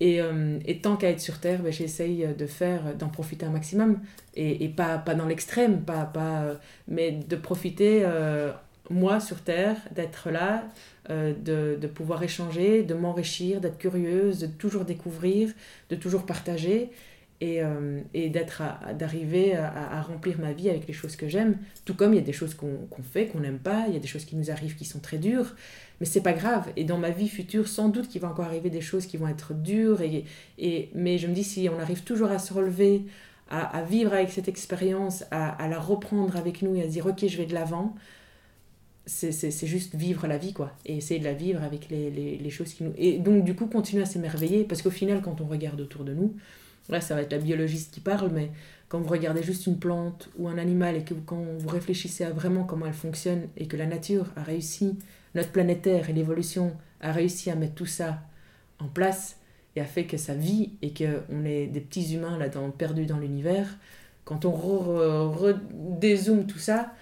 Et, euh, et, tant qu'à être sur Terre, ben, j'essaye de faire, d'en profiter un maximum. Et, et pas, pas dans l'extrême, pas, pas, euh, mais de profiter, euh, moi, sur Terre, d'être là, de, de, pouvoir échanger, de m'enrichir, d'être curieuse, de toujours découvrir, de toujours partager et, euh, et d'arriver à, remplir ma vie avec les choses que j'aime. Tout comme il y a des choses qu'on fait qu'on n'aime pas il y a des choses qui nous arrivent qui sont très dures mais c'est pas grave. Et dans ma vie future sans doute qu'il va encore arriver des choses qui vont être dures et, et mais je me dis si on arrive toujours à se relever à, vivre avec cette expérience à, la reprendre avec nous et à dire ok je vais de l'avant c'est juste vivre la vie quoi. Et essayer de la vivre avec les, les choses qui nous et donc du coup continuer à s'émerveiller parce qu'au final quand on regarde autour de nous Là, ça va être la biologiste qui parle, mais quand vous regardez juste une plante ou un animal et que quand vous réfléchissez à vraiment comment elle fonctionne et que la nature a réussi, notre planète Terre et l'évolution a réussi à mettre tout ça en place et a fait que ça vit et qu'on est des petits humains là dans, perdus dans l'univers, quand on redézoome tout ça,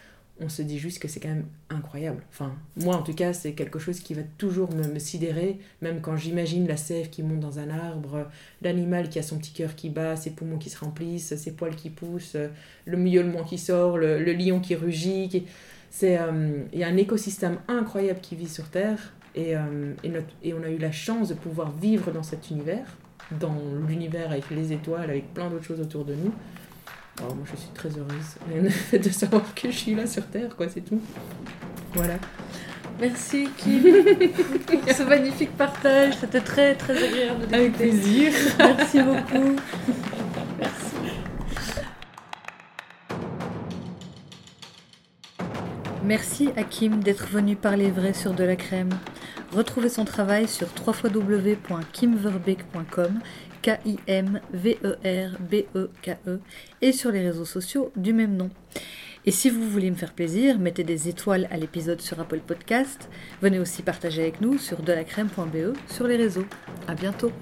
on se dit juste que c'est quand même incroyable. Enfin, moi en tout cas, c'est quelque chose qui va toujours me, sidérer, même quand j'imagine la sève qui monte dans un arbre, l'animal qui a son petit cœur qui bat, ses poumons qui se remplissent, ses poils qui poussent, le miaulement qui sort, le, lion qui rugit. C'est, euh, il y a un écosystème incroyable qui vit sur Terre et, euh, et on a eu la chance de pouvoir vivre dans cet univers, dans l'univers avec les étoiles, avec plein d'autres choses autour de nous. Alors moi je suis très heureuse de savoir que je suis là sur Terre, quoi, c'est tout. Voilà. Merci Kim pour ce magnifique partage, c'était très très agréable de Avec plaisir. Merci beaucoup. Merci. Merci à Kim d'être venu parler vrai sur de la crème. Retrouvez son travail sur www.kimverbeek.com K-I-M-V-E-R-B-E-K-E, et sur les réseaux sociaux du même nom. Et si vous voulez me faire plaisir, mettez des étoiles à l'épisode sur Apple Podcast. Venez aussi partager avec nous sur delacrème.be sur les réseaux. À bientôt!